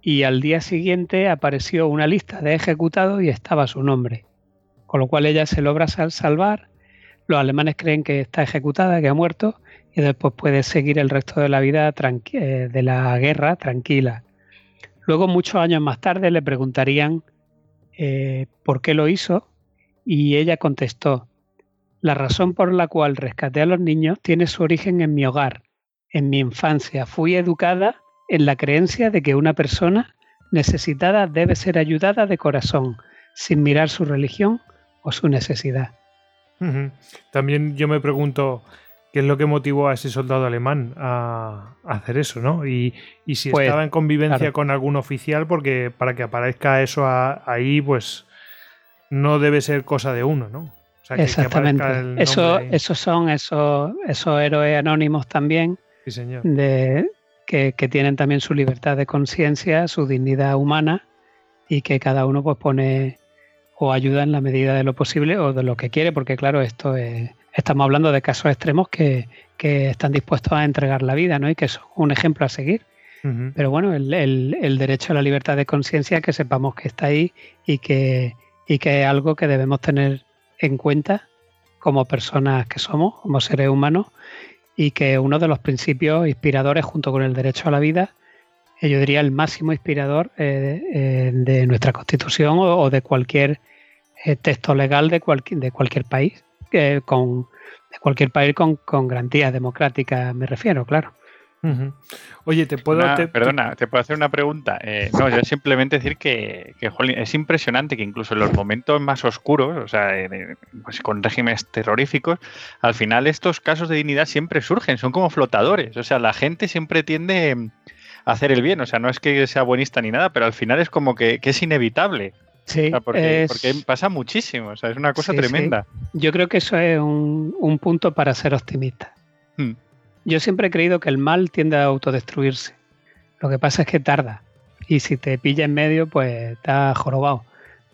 y al día siguiente apareció una lista de ejecutados y estaba su nombre. Con lo cual ella se logra salvar, los alemanes creen que está ejecutada, que ha muerto y después puede seguir el resto de la vida eh, de la guerra tranquila. Luego, muchos años más tarde, le preguntarían eh, por qué lo hizo y ella contestó, la razón por la cual rescaté a los niños tiene su origen en mi hogar, en mi infancia. Fui educada en la creencia de que una persona necesitada debe ser ayudada de corazón, sin mirar su religión o su necesidad. También yo me pregunto qué es lo que motivó a ese soldado alemán a, hacer eso, ¿no? Y, si pues, estaba en convivencia con algún oficial, porque para que aparezca eso ahí, pues no debe ser cosa de uno, ¿no? Exactamente. eso, esos son esos, esos héroes anónimos también. De, que, tienen también su libertad de conciencia, su dignidad humana y que cada uno pues pone o ayuda en la medida de lo posible o de lo que quiere, porque claro, esto es, estamos hablando de casos extremos que, están dispuestos a entregar la vida, ¿no? Y que son un ejemplo a seguir. Pero bueno, el, el, derecho a la libertad de conciencia, que sepamos que está ahí y que, y que es algo que debemos tener en cuenta como personas que somos, como seres humanos, y que uno de los principios inspiradores junto con el derecho a la vida, eh, yo diría el máximo inspirador eh, eh, de nuestra constitución o, de cualquier texto legal de, de cualquier país, con, de cualquier país con, con garantías democráticas, me refiero, claro. Oye, te puedo. perdona, te puedo hacer una pregunta. Eh, no, yo simplemente decir que, es impresionante que incluso en los momentos más oscuros, o sea, pues con regímenes terroríficos, al final estos casos de dignidad siempre surgen, son como flotadores. O sea, la gente siempre tiende a hacer el bien. O sea, no es que sea buenista ni nada, pero al final es como que, es inevitable. Sí, porque, pasa muchísimo, o sea, es una cosa tremenda. Yo creo que eso es un, punto para ser optimista. Hmm. Yo siempre he creído que el mal tiende a autodestruirse. Lo que pasa es que tarda. Y si te pilla en medio, pues está jorobado.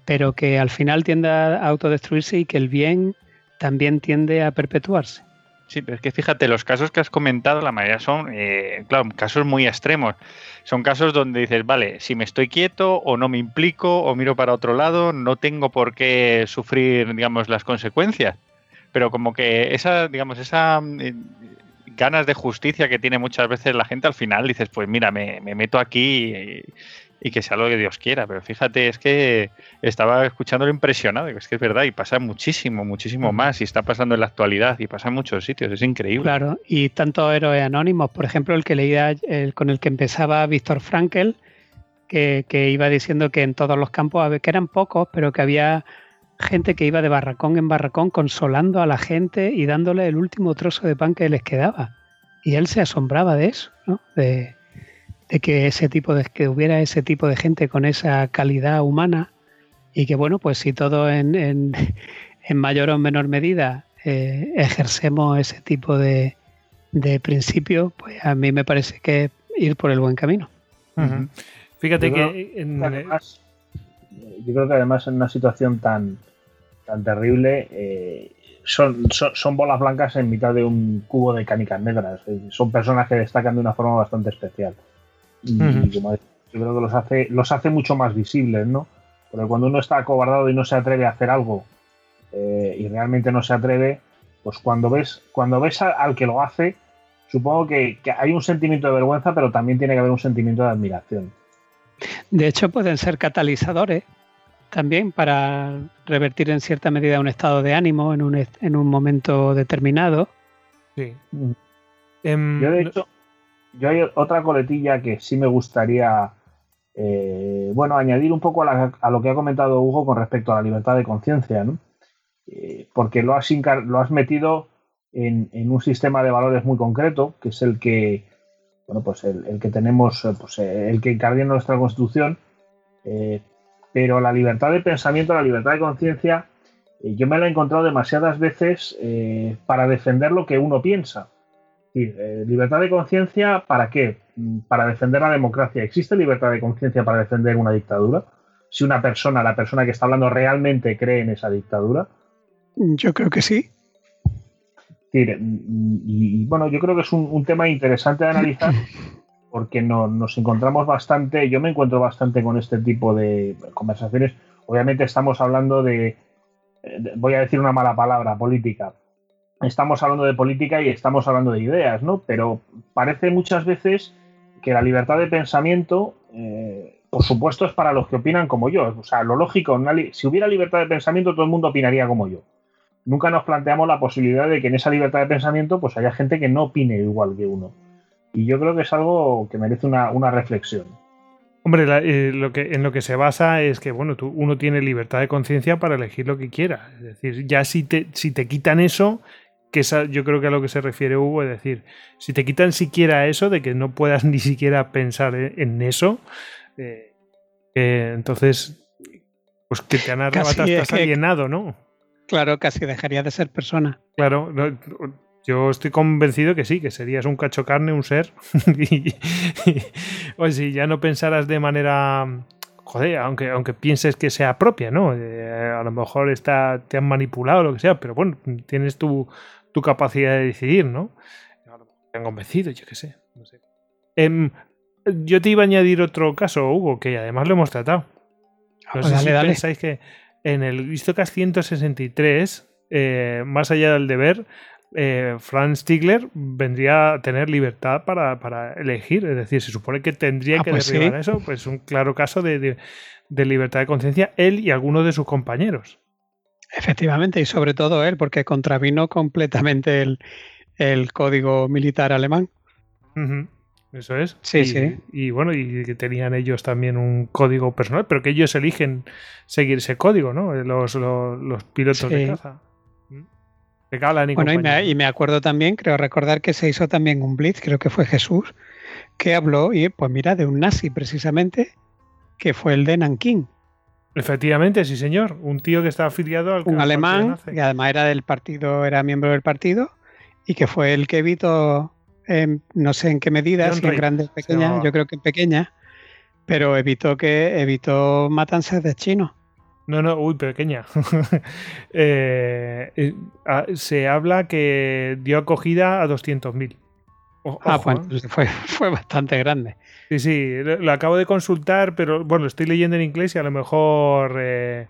Pero que al final tiende a autodestruirse y que el bien también tiende a perpetuarse. Sí, pero es que fíjate, los casos que has comentado, la mayoría son, eh, claro, casos muy extremos. Son casos donde dices, vale, si me estoy quieto o no me implico o miro para otro lado, no tengo por qué sufrir, digamos, las consecuencias. Pero como que esa, digamos, esa eh, ganas de justicia que tiene muchas veces la gente, al final dices, pues mira, me, meto aquí y, que sea lo que Dios quiera. Pero fíjate, es que estaba escuchándolo impresionado, es que es verdad, y pasa muchísimo, muchísimo más, y está pasando en la actualidad, y pasa en muchos sitios, es increíble. Claro, y tantos héroes anónimos, por ejemplo, el que leía, el, con el que empezaba Víctor Frankel, que, que iba diciendo que en todos los campos, que eran pocos, pero que había gente que iba de barracón en barracón consolando a la gente y dándole el último trozo de pan que les quedaba. Y él se asombraba de eso, ¿no? de, que ese tipo de que hubiera ese tipo de gente con esa calidad humana y que bueno, pues si todos en, en, mayor o menor medida eh, ejercemos ese tipo de, de principios, pues a mí me parece que ir por el buen camino. Fíjate que, yo creo que además en una situación tan tan terrible, eh, son, son, bolas blancas en mitad de un cubo de canicas negras. Son personas que destacan de una forma bastante especial. Y como yo creo que los hace, los hace mucho más visibles, ¿no? Porque cuando uno está acobardado y no se atreve a hacer algo eh, y realmente no se atreve, pues cuando ves, cuando ves al que lo hace, supongo que, que, hay un sentimiento de vergüenza, pero también tiene que haber un sentimiento de admiración. De hecho, pueden ser catalizadores también para revertir en cierta medida un estado de ánimo en un, en un momento determinado. Sí. Em, yo, de hecho, yo hay otra coletilla que sí me gustaría, eh, bueno, añadir un poco a, lo que ha comentado Hugo con respecto a la libertad de conciencia, ¿no? Eh, porque lo has, lo has metido en, un sistema de valores muy concreto, que es el que, bueno, pues el, que tenemos, pues el que encarga nuestra Constitución, pero la libertad de pensamiento, la libertad de conciencia, yo me la he encontrado demasiadas veces para defender lo que uno piensa. Libertad de conciencia, ¿para qué? Para defender la democracia. ¿Existe libertad de conciencia para defender una dictadura? Si una persona, la persona que está hablando, realmente cree en esa dictadura. Yo creo que sí. Y, bueno, yo creo que es un, tema interesante de analizar porque nos encontramos bastante, yo me encuentro bastante con este tipo de conversaciones. Obviamente estamos hablando de, voy a decir una mala palabra, política. Estamos hablando de política y estamos hablando de ideas, ¿no? Pero parece muchas veces que la libertad de pensamiento, eh, por supuesto, es para los que opinan como yo. O sea, lo lógico, si hubiera libertad de pensamiento, todo el mundo opinaría como yo nunca nos planteamos la posibilidad de que en esa libertad de pensamiento pues haya gente que no opine igual que uno. Y yo creo que es algo que merece una, reflexión. Hombre, eh, lo que, en lo que se basa es que bueno, tú, uno tiene libertad de conciencia para elegir lo que quiera. Es decir, ya si te, si te quitan eso, que esa, yo creo que a lo que se refiere Hugo, es decir, si te quitan siquiera eso, de que no puedas ni siquiera pensar en eso, eh, entonces, pues que te han arrebatado, estás alienado, ¿no? Claro, casi dejaría de ser persona. Claro, yo estoy convencido que sí, que serías un cacho carne, un ser. o si ya no pensaras de manera. Joder, aunque, aunque pienses que sea propia, ¿no? Eh, a lo mejor está, te han manipulado o lo que sea, pero bueno, tienes tu, capacidad de decidir, ¿no? Te han convencido, yo qué sé. Em, yo te iba a añadir otro caso, Hugo, que además lo hemos tratado. No sé si pensáis que en el Histocast 163, eh, más allá del deber, eh, Franz Stigler vendría a tener libertad para, elegir. Es decir, se supone que tendría ah, que pues derribar eso. Pues un claro caso de, libertad de conciencia él y algunos de sus compañeros. Efectivamente, y sobre todo él, porque contravino completamente el, código militar alemán. Eso es. Sí, y, sí. Y bueno, y que tenían ellos también un código personal, pero que ellos eligen seguir ese código, ¿no? Los, los, pilotos de caza. ¿Mm? De y bueno, y me, acuerdo también, creo recordar que se hizo también un blitz, creo que fue Jesús, que habló, y pues mira, de un nazi precisamente, que fue el de Nankín. Efectivamente, sí, señor. Un tío que estaba afiliado al. Un alemán, que además era del partido, era miembro del partido, y que fue el que evitó no sé en qué medida, si en grande o pequeña, yo creo que en pequeña, pero evitó que evitó matanzas de chinos. No, no, uy, pequeña. Eh, eh, ah, se habla que dio acogida a 200.000. Ah, pues fue, fue bastante grande. Sí, sí, lo, acabo de consultar, pero bueno, estoy leyendo en inglés y a lo mejor. Eh,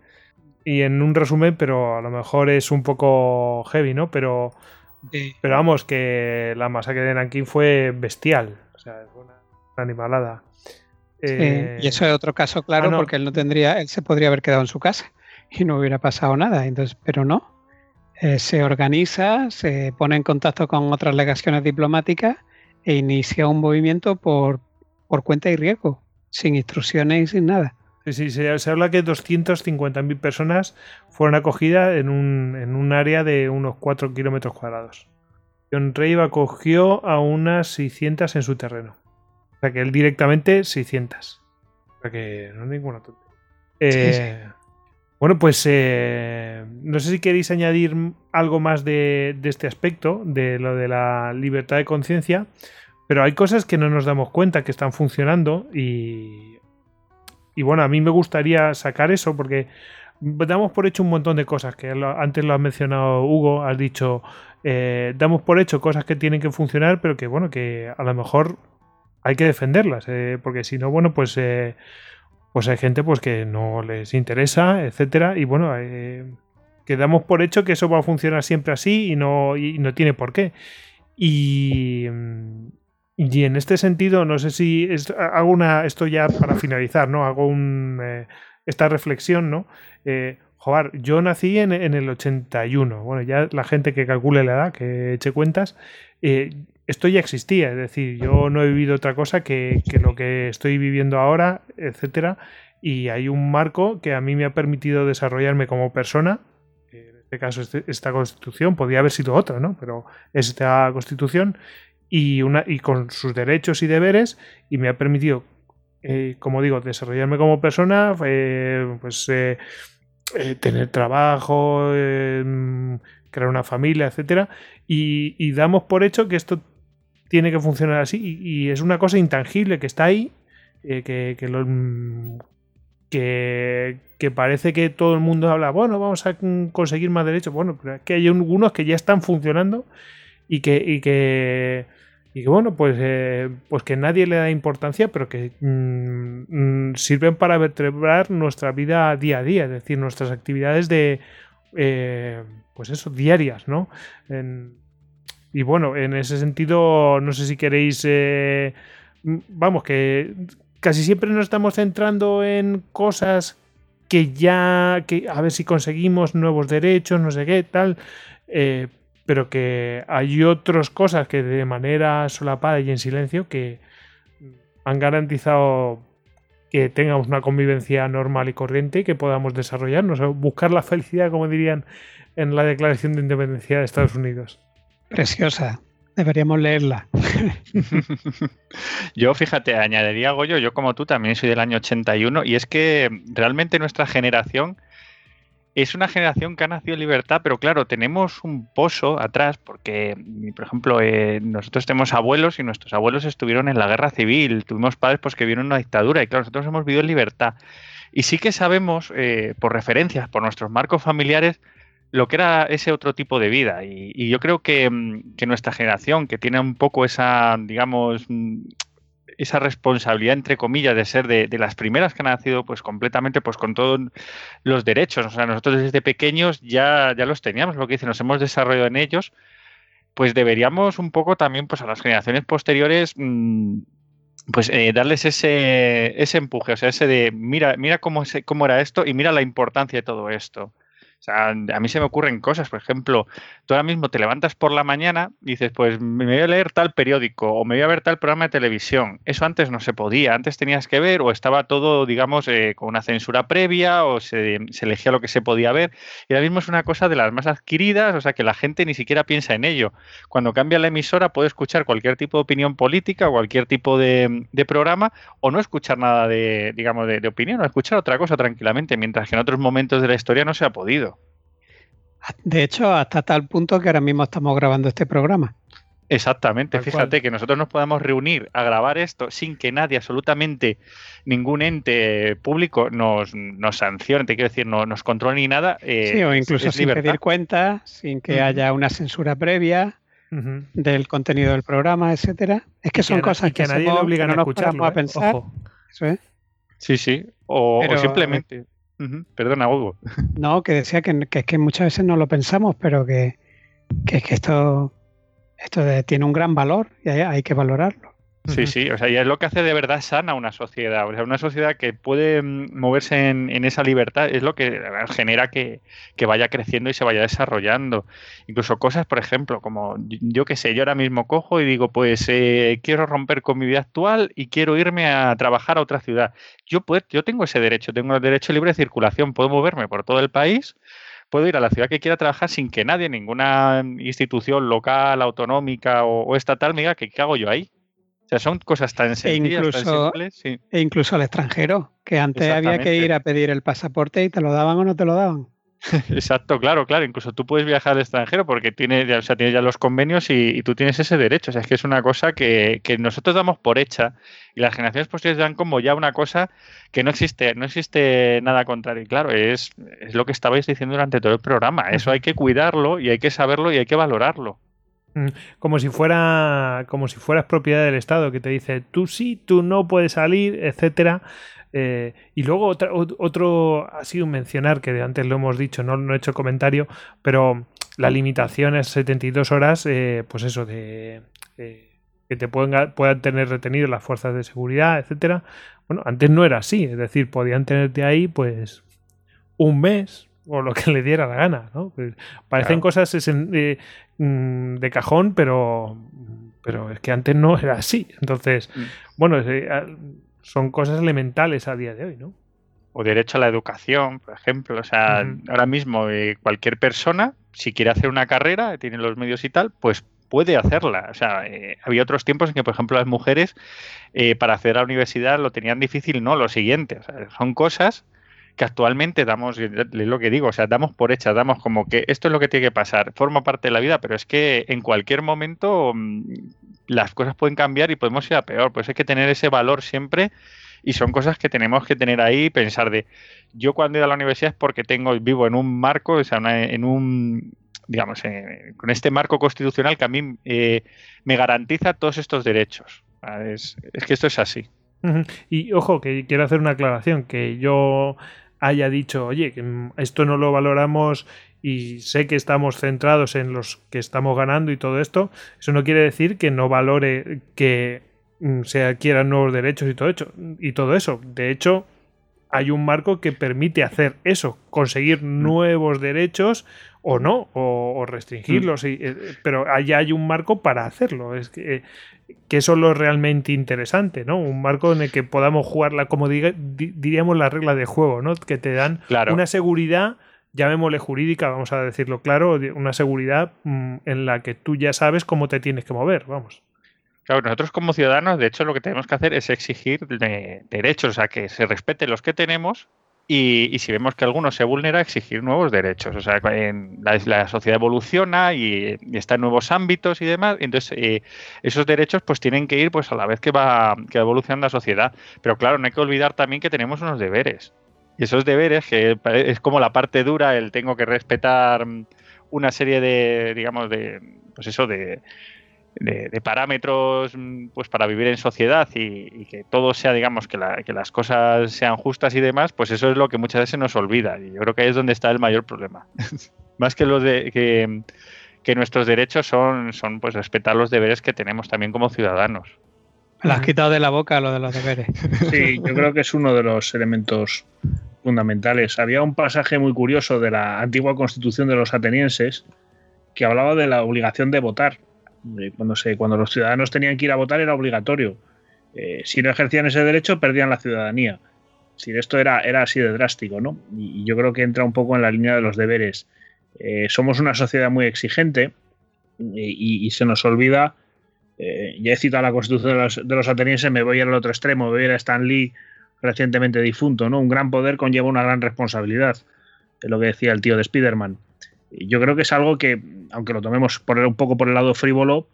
y en un resumen, pero a lo mejor es un poco heavy, ¿no? Pero pero vamos, que la masacre de Nanking fue bestial. O sea, fue una, animalada. Eh, y eso es otro caso claro, ah, porque él no tendría, él se podría haber quedado en su casa y no hubiera pasado nada. Entonces, pero no. Eh, se organiza, se pone en contacto con otras legaciones diplomáticas e inicia un movimiento por, por cuenta y riesgo, sin instrucciones y sin nada. Sí, se, habla que 250.000 personas fueron acogidas en un, en un área de unos 4 kilómetros cuadrados. John Rey acogió a unas 600 en su terreno. O sea que él directamente 600. O sea que no es ninguna tontería. Eh, bueno, pues eh, no sé si queréis añadir algo más de, este aspecto, de lo de la libertad de conciencia, pero hay cosas que no nos damos cuenta que están funcionando y y bueno, a mí me gustaría sacar eso porque damos por hecho un montón de cosas, que antes lo has mencionado Hugo, has dicho, eh, damos por hecho cosas que tienen que funcionar, pero que bueno, que a lo mejor hay que defenderlas, eh, porque si no, bueno, pues, eh, pues hay gente pues que no les interesa, etcétera, y bueno, que damos por hecho que eso va a funcionar siempre así y no, y no tiene por qué. Y, y en este sentido, no sé si hago una, esto ya para finalizar, ¿no? Hago un, eh, esta reflexión, ¿no? Eh, joder, yo nací en, el 81. Bueno, ya la gente que calcule la edad, que eche cuentas, eh, esto ya existía. Es decir, yo no he vivido otra cosa que, que lo que estoy viviendo ahora, etcétera. Y hay un marco que a mí me ha permitido desarrollarme como persona, este caso esta constitución, podía haber sido otra, ¿no? Pero esta constitución y, una, y con sus derechos y deberes y me ha permitido, eh, como digo, desarrollarme como persona, eh, pues eh, tener trabajo, crear una familia, etcétera, y, damos por hecho que esto tiene que funcionar así y, es una cosa intangible que está ahí, que, que, lo, que, parece que todo el mundo habla, bueno, vamos a conseguir más derechos. Bueno, pero es que hay algunos que ya están funcionando y que, y que, y que bueno, pues, eh, pues que nadie le da importancia, pero que mm, mm, sirven para vertebrar nuestra vida día a día, es decir, nuestras actividades de, eh, pues eso, diarias, ¿no? Y bueno, en ese sentido, no sé si queréis, eh, vamos, que casi siempre nos estamos centrando en cosas que ya, que a ver si conseguimos nuevos derechos, no sé qué, tal, eh, pero que hay otras cosas que de manera solapada y en silencio que han garantizado que tengamos una convivencia normal y corriente y que podamos desarrollarnos, buscar la felicidad, como dirían en la Declaración de Independencia de Estados Unidos. Preciosa. Deberíamos leerla. yo, fíjate, añadiría Goyo, yo como tú también soy del año 81 y es que realmente nuestra generación es una generación que ha nacido en libertad, pero claro, tenemos un pozo atrás porque, por ejemplo, eh, nosotros tenemos abuelos y nuestros abuelos estuvieron en la guerra civil, tuvimos padres pues, que vieron una dictadura y claro, nosotros hemos vivido en libertad. Y sí que sabemos, eh, por referencias, por nuestros marcos familiares, lo que era ese otro tipo de vida. Y, yo creo mm, que, nuestra generación, que tiene un poco esa, digamos, mm, esa responsabilidad, entre comillas, de ser de, las primeras que han nacido pues completamente pues con todos los derechos. O sea, nosotros desde pequeños ya, ya los teníamos, lo que dice, nos hemos desarrollado en ellos, pues deberíamos un poco también pues a las generaciones posteriores mm, pues eh, darles ese, ese empuje, o sea, ese de mira, mira cómo, cómo era esto y mira la importancia de todo esto. O sea, a mí se me ocurren cosas, por ejemplo, tú ahora mismo te levantas por la mañana y dices, pues me voy a leer tal periódico o me voy a ver tal programa de televisión. Eso antes no se podía, antes tenías que ver o estaba todo, digamos, eh, con una censura previa o se, elegía lo que se podía ver. Y ahora mismo es una cosa de las más adquiridas, o sea, que la gente ni siquiera piensa en ello. Cuando cambia la emisora puede escuchar cualquier tipo de opinión política o cualquier tipo de, programa o no escuchar nada de, digamos, de, de opinión o escuchar otra cosa tranquilamente, mientras que en otros momentos de la historia no se ha podido. De hecho, hasta tal punto que ahora mismo estamos grabando este programa. Exactamente, fíjate que nosotros nos podamos reunir a grabar esto sin que nadie, absolutamente ningún ente público nos, nos sancione, te quiero decir, no nos controle ni nada. Eh, sí, o incluso sin pedir cuenta, sin que haya una censura previa del contenido del programa, etcétera. Es que son cosas que, a nadie le obligan a escucharlo, a ¿eh? pensar. Sí, sí, o, simplemente. Perdona, Hugo. No, que decía que, que, que, muchas veces no lo pensamos, pero que, que, que esto, esto tiene un gran valor y hay que valorarlo. Sí, sí, o sea, y es lo que hace de verdad sana una sociedad. O sea, una sociedad que puede mm, moverse en, esa libertad es lo que genera que, vaya creciendo y se vaya desarrollando. Incluso cosas, por ejemplo, como yo qué sé, yo ahora mismo cojo y digo, pues eh, quiero romper con mi vida actual y quiero irme a trabajar a otra ciudad. Yo, pues, yo tengo ese derecho, tengo el derecho libre de circulación, puedo moverme por todo el país puedo ir a la ciudad que quiera trabajar sin que nadie, ninguna institución local, autonómica o, estatal me diga que qué hago yo ahí sea, son cosas tan e sencillas, incluso, tan simples. E incluso al extranjero, que antes había que ir a pedir el pasaporte y te lo daban o no te lo daban. Exacto, claro, claro. Incluso tú puedes viajar al extranjero porque tienes, o sea, tienes ya los convenios y, tú tienes ese derecho. O sea, es que es una cosa que, nosotros damos por hecha y las generaciones posteriores dan como ya una cosa que no existe, no existe nada contrario. Y claro, es, es lo que estabais diciendo durante todo el programa. Eso hay que cuidarlo y hay que saberlo y hay que valorarlo. Mm, como si fuera como si fueras propiedad del Estado que te dice tú sí, tú no puedes salir, etcétera. Eh, y luego otra, otro ha sido mencionar que antes lo hemos dicho, no, no he hecho comentario, pero la limitación es 72 horas, eh, pues eso de eh, que te puedan, puedan tener retenido las fuerzas de seguridad, etcétera. Bueno, antes no era así, es decir, podían tenerte ahí pues un mes, o lo que le diera la gana, ¿no? Pues, parecen cosas eh, mm, de cajón, pero, pero es que antes no era así. Entonces, mm. bueno, eh, son cosas elementales a día de hoy, ¿no? o derecho a la educación, por ejemplo. O sea, ahora mismo eh, cualquier persona, si quiere hacer una carrera, tiene los medios y tal, pues puede hacerla. O sea, eh, había otros tiempos en que, por ejemplo, las mujeres eh, para acceder a la universidad lo tenían difícil, no, lo siguiente. O sea, son cosas que actualmente damos, es lo que digo, o sea, damos por hechas, damos como que esto es lo que tiene que pasar, forma parte de la vida, pero es que en cualquier momento mm, las cosas pueden cambiar y podemos ir a peor, pues hay que tener ese valor siempre y son cosas que tenemos que tener ahí pensar de yo cuando he ido a la universidad es porque tengo vivo en un marco, o sea, en un digamos, eh, con este marco constitucional que a mí eh, me garantiza todos estos derechos. Es, que esto es así. Y ojo, que quiero hacer una aclaración, que yo haya dicho, oye, que esto no lo valoramos y sé que estamos centrados en los que estamos ganando y todo esto, eso no quiere decir que no valore que mm, se adquieran nuevos derechos y todo, hecho, y todo eso. De hecho, hay un marco que permite hacer eso, conseguir mm. nuevos derechos o no, o, restringirlos, mm. eh, pero allá hay un marco para hacerlo. Es que, que, eso es lo realmente interesante, ¿no? Un marco en el que podamos jugarla, como diríamos, la regla de juego, ¿no? Que te dan una seguridad, llamémosle jurídica, vamos a decirlo claro, una seguridad mm, en la que tú ya sabes cómo te tienes que mover, vamos. Claro, nosotros como ciudadanos, de hecho, lo que tenemos que hacer es exigir derechos, o sea, que se respeten los que tenemos y, si vemos que alguno se vulnera, exigir nuevos derechos. O sea, en la, sociedad evoluciona y, está en nuevos ámbitos y demás. Entonces, eh, esos derechos pues tienen que ir pues a la vez que va, que va evolucionando la sociedad. Pero claro, no hay que olvidar también que tenemos unos deberes. Y esos deberes, que es como la parte dura, el tengo que respetar una serie de, digamos, de, pues eso, de, de, parámetros mm, pues para vivir en sociedad y, que todo sea, digamos, que, que, las cosas sean justas y demás, pues eso es lo que muchas veces nos olvida. Y yo creo que ahí es donde está el mayor problema. Más que los de que, que, nuestros derechos son, son pues respetar los deberes que tenemos también como ciudadanos. Me has quitado de la boca lo de los deberes. Sí, yo creo que es uno de los elementos fundamentales. Había un pasaje muy curioso de la antigua constitución de los atenienses que hablaba de la obligación de votar cuando, se, cuando los ciudadanos tenían que ir a votar era obligatorio. Eh, si no ejercían ese derecho, perdían la ciudadanía. Si esto era, así de drástico, ¿no? Y, yo creo que entra un poco en la línea de los deberes. Eh, somos una sociedad muy exigente y, se nos olvida. Eh, ya he citado la constitución de los, de los, atenienses, me voy al otro extremo, voy a ir a Stan Lee, recientemente difunto, ¿no? Un gran poder conlleva una gran responsabilidad, es lo que decía el tío de Spider-Man yo creo que es algo que, aunque lo tomemos por un poco por el lado frívolo,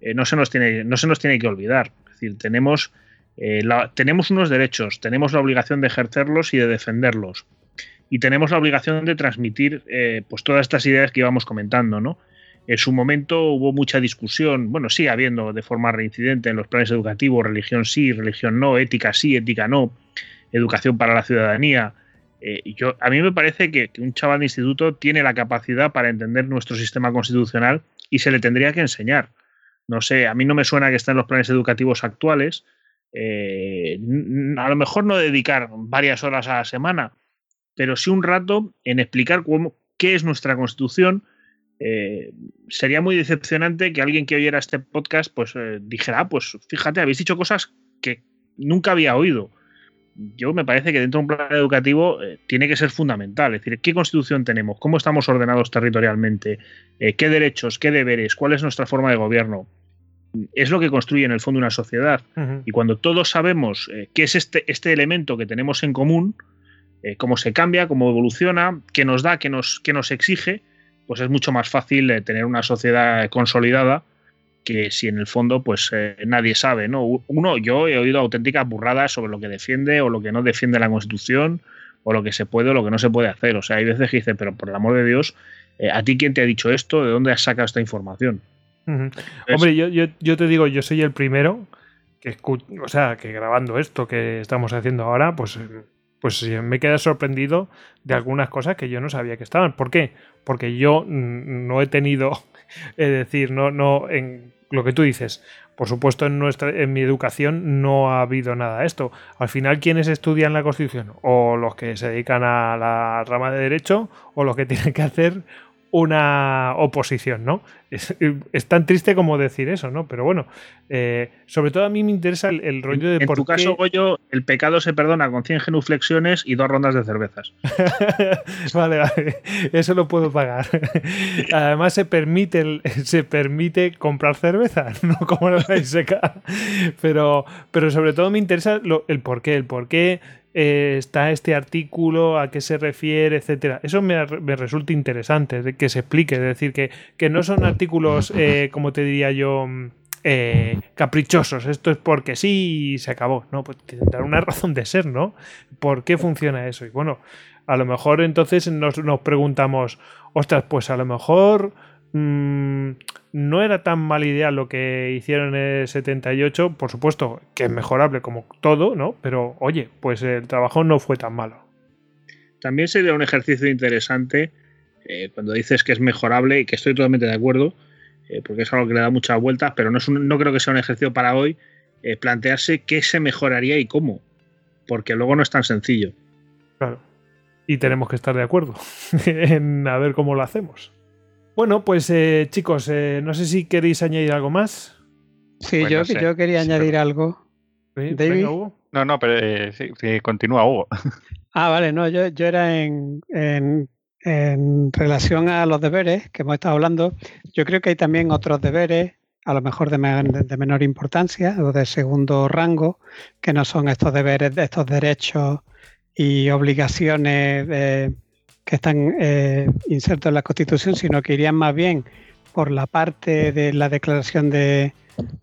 eh, no, se nos tiene, no se nos tiene que olvidar. Es decir, tenemos, eh, tenemos unos derechos, tenemos la obligación de ejercerlos y de defenderlos. Y tenemos la obligación de transmitir eh, pues todas estas ideas que íbamos comentando, ¿no? En su momento hubo mucha discusión, bueno, sigue habiendo de forma reincidente en los planes educativos, religión sí, religión no, ética sí, ética no, educación para la ciudadanía, eh, yo, a mí me parece que, un chaval de instituto tiene la capacidad para entender nuestro sistema constitucional y se le tendría que enseñar. No sé, a mí no me suena que esté en los planes educativos actuales. Eh, a lo mejor no dedicar varias horas a la semana, pero sí un rato en explicar cómo, qué es nuestra constitución. Eh, sería muy decepcionante que alguien que oyera este podcast pues dijera, ah, pues fíjate, habéis dicho cosas que nunca había oído yo me parece que dentro de un plan educativo eh, tiene que ser fundamental. Es decir, ¿qué constitución tenemos? ¿Cómo estamos ordenados territorialmente? Eh, ¿Qué derechos? ¿Qué deberes? ¿Cuál es nuestra forma de gobierno? Es lo que construye en el fondo una sociedad. Y cuando todos sabemos eh, qué es este, este elemento que tenemos en común, cómo se cambia, cómo evoluciona, qué nos da, qué nos, qué nos exige, pues es mucho más fácil tener una sociedad consolidada que si en el fondo pues eh, nadie sabe, ¿no? Uno, yo he oído auténticas burradas sobre lo que defiende o lo que no defiende la Constitución o lo que se puede o lo que no se puede hacer. O sea, hay veces que dice, pero por el amor de Dios, eh, ¿a ti quién te ha dicho esto? ¿De dónde has sacado esta información? Hombre, yo, yo, te digo, yo soy el primero que o sea, que grabando esto que estamos haciendo ahora, pues, pues me queda sorprendido de algunas cosas que yo no sabía que estaban. ¿Por qué? Porque yo no he tenido es decir, no, no, en lo que tú dices, por supuesto en, nuestra, en mi educación no ha habido nada de esto. Al final, ¿quiénes estudian la Constitución? O los que se dedican a la rama de derecho o los que tienen que hacer una oposición, ¿no? es, tan triste como decir eso, ¿no? Pero bueno, eh, sobre todo a mí me interesa el, rollo de en por tu caso, Goyo, el pecado se perdona con 100 genuflexiones y dos rondas de cervezas. vale, vale, eso lo puedo pagar. Además se permite, se permite comprar cerveza, no como la seca. Pero, pero sobre todo me interesa el por qué, el por qué eh, está este artículo, a qué se refiere, etcétera. Eso me, resulta interesante, que se explique, es decir, que, que no son artículos, eh, como te diría yo, mm, eh, caprichosos. Esto es porque sí y se acabó. No, pues tendrá una razón de ser, ¿no? ¿Por qué funciona eso? Y bueno, a lo mejor entonces nos, nos preguntamos, ostras, pues a lo mejor Mm, no era tan mala idea lo que hicieron en el 78, por supuesto que es mejorable como todo, ¿no? Pero oye, pues el trabajo no fue tan malo. También sería un ejercicio interesante eh, cuando dices que es mejorable y que estoy totalmente de acuerdo, eh, porque es algo que le da muchas vueltas, pero no, es no creo que sea un ejercicio para hoy eh, plantearse qué se mejoraría y cómo, porque luego no es tan sencillo. Claro. Y tenemos que estar de acuerdo en a ver cómo lo hacemos. Bueno, pues eh, chicos, eh, no sé si queréis añadir algo más. Sí, yo, yo, quería añadir algo. David. No, no, pero eh, sí, continúa Hugo. Ah, vale, no, yo, yo era en, en, en, relación a los deberes que hemos estado hablando. Yo creo que hay también otros deberes, a lo mejor de, de menor importancia o de segundo rango, que no son estos deberes, estos derechos y obligaciones que están eh, insertos en la Constitución, sino que irían más bien por la parte de la Declaración de,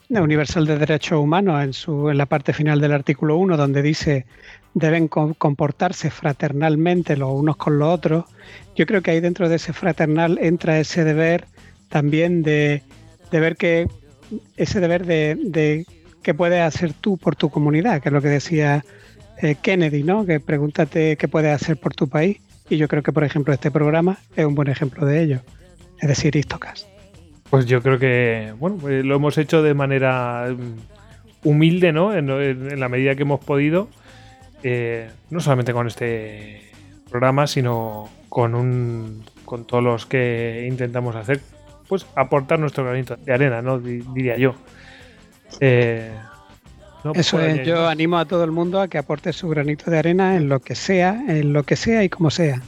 Universal de Derechos Humanos en, su, en la parte final del artículo 1, donde dice deben comportarse fraternalmente los unos con los otros. Yo creo que ahí dentro de ese fraternal entra ese deber también de, de ver que ese deber de, de qué puedes hacer tú por tu comunidad, que es lo que decía eh, Kennedy, ¿no? Que pregúntate qué puedes hacer por tu país. Y yo creo que, por ejemplo, este programa es un buen ejemplo de ello. Es decir, Istocas. Pues yo creo que, bueno, pues lo hemos hecho de manera mm, humilde, ¿no? En, la medida que hemos podido. Eh, no solamente con este programa, sino con un con todos los que intentamos hacer, pues aportar nuestro granito de arena, ¿no? diría yo. Eh, eso es, yo animo a todo el mundo a que aporte su granito de arena en lo que sea, en lo que sea y como sea.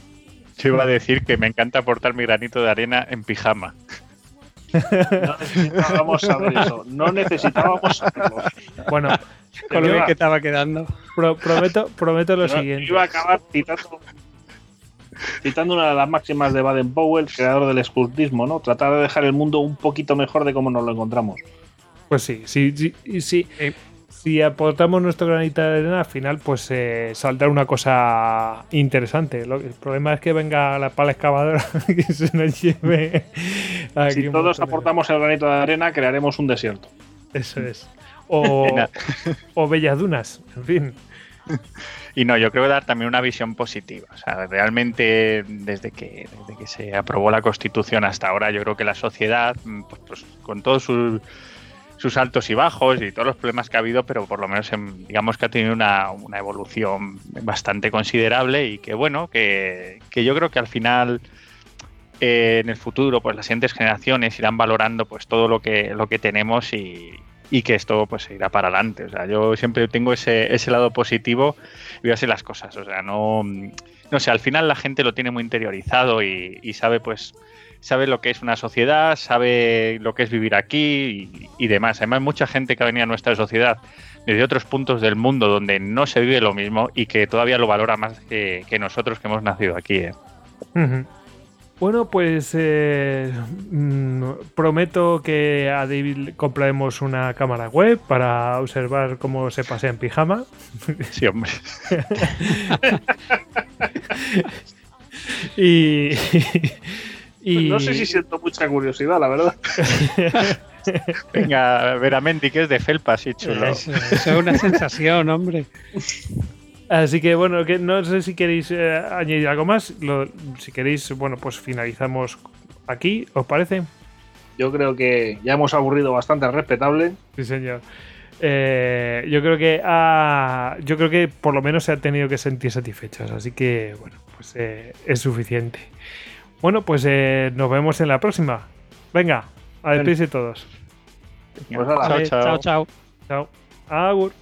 Yo iba a decir que me encanta aportar mi granito de arena en pijama. No necesitábamos saber eso. No necesitábamos saberlo. Bueno, con lo que estaba quedando. prometo, prometo lo siguiente. Iba a acabar citando, citando una de las máximas de Baden Powell, creador del escultismo, ¿no? Tratar de dejar el mundo un poquito mejor de cómo nos lo encontramos. Pues sí, sí, sí, sí si aportamos nuestro granito de arena, al final pues eh, saldrá una cosa interesante. el problema es que venga la pala excavadora y se nos lleve. si todos aportamos el granito de arena, crearemos un desierto. Eso es. O, o bellas dunas, en fin. Y no, yo creo dar también una visión positiva. O sea, realmente desde que, desde que se aprobó la Constitución hasta ahora, yo creo que la sociedad, pues, pues con todos sus sus altos y bajos y todos los problemas que ha habido, pero por lo menos digamos que ha tenido una, evolución bastante considerable y que bueno, que, yo creo que al final eh, en el futuro pues las siguientes generaciones irán valorando pues todo lo que, lo que tenemos y, que esto pues irá para adelante. O sea, yo siempre tengo ese, ese lado positivo y veo así las cosas. O sea, no, no sé, al final la gente lo tiene muy interiorizado y, y sabe pues sabe lo que es una sociedad, sabe lo que es vivir aquí y, demás. Además, mucha gente que ha venido a nuestra sociedad desde otros puntos del mundo donde no se vive lo mismo y que todavía lo valora más que, nosotros que hemos nacido aquí. ¿eh? Bueno, pues eh, mm, prometo que a David compraremos una cámara web para observar cómo se pasea en pijama. Sí, hombre. y, no sé si siento mucha curiosidad, la verdad. Venga, veramente, que es de felpa, sí, chulo. Eso, es una sensación, hombre. Así que bueno, que no sé si queréis eh, añadir algo más. si queréis, bueno, pues finalizamos aquí, ¿os parece? Yo creo que ya hemos aburrido bastante respetable. Sí, señor. Eh, yo creo que yo creo que por lo menos se ha tenido que sentir satisfechos, así que bueno, pues eh, es suficiente. Bueno, pues eh, nos vemos en la próxima. Venga, A despedirse todos. Pues chao. chao. chao. Chao. Agur.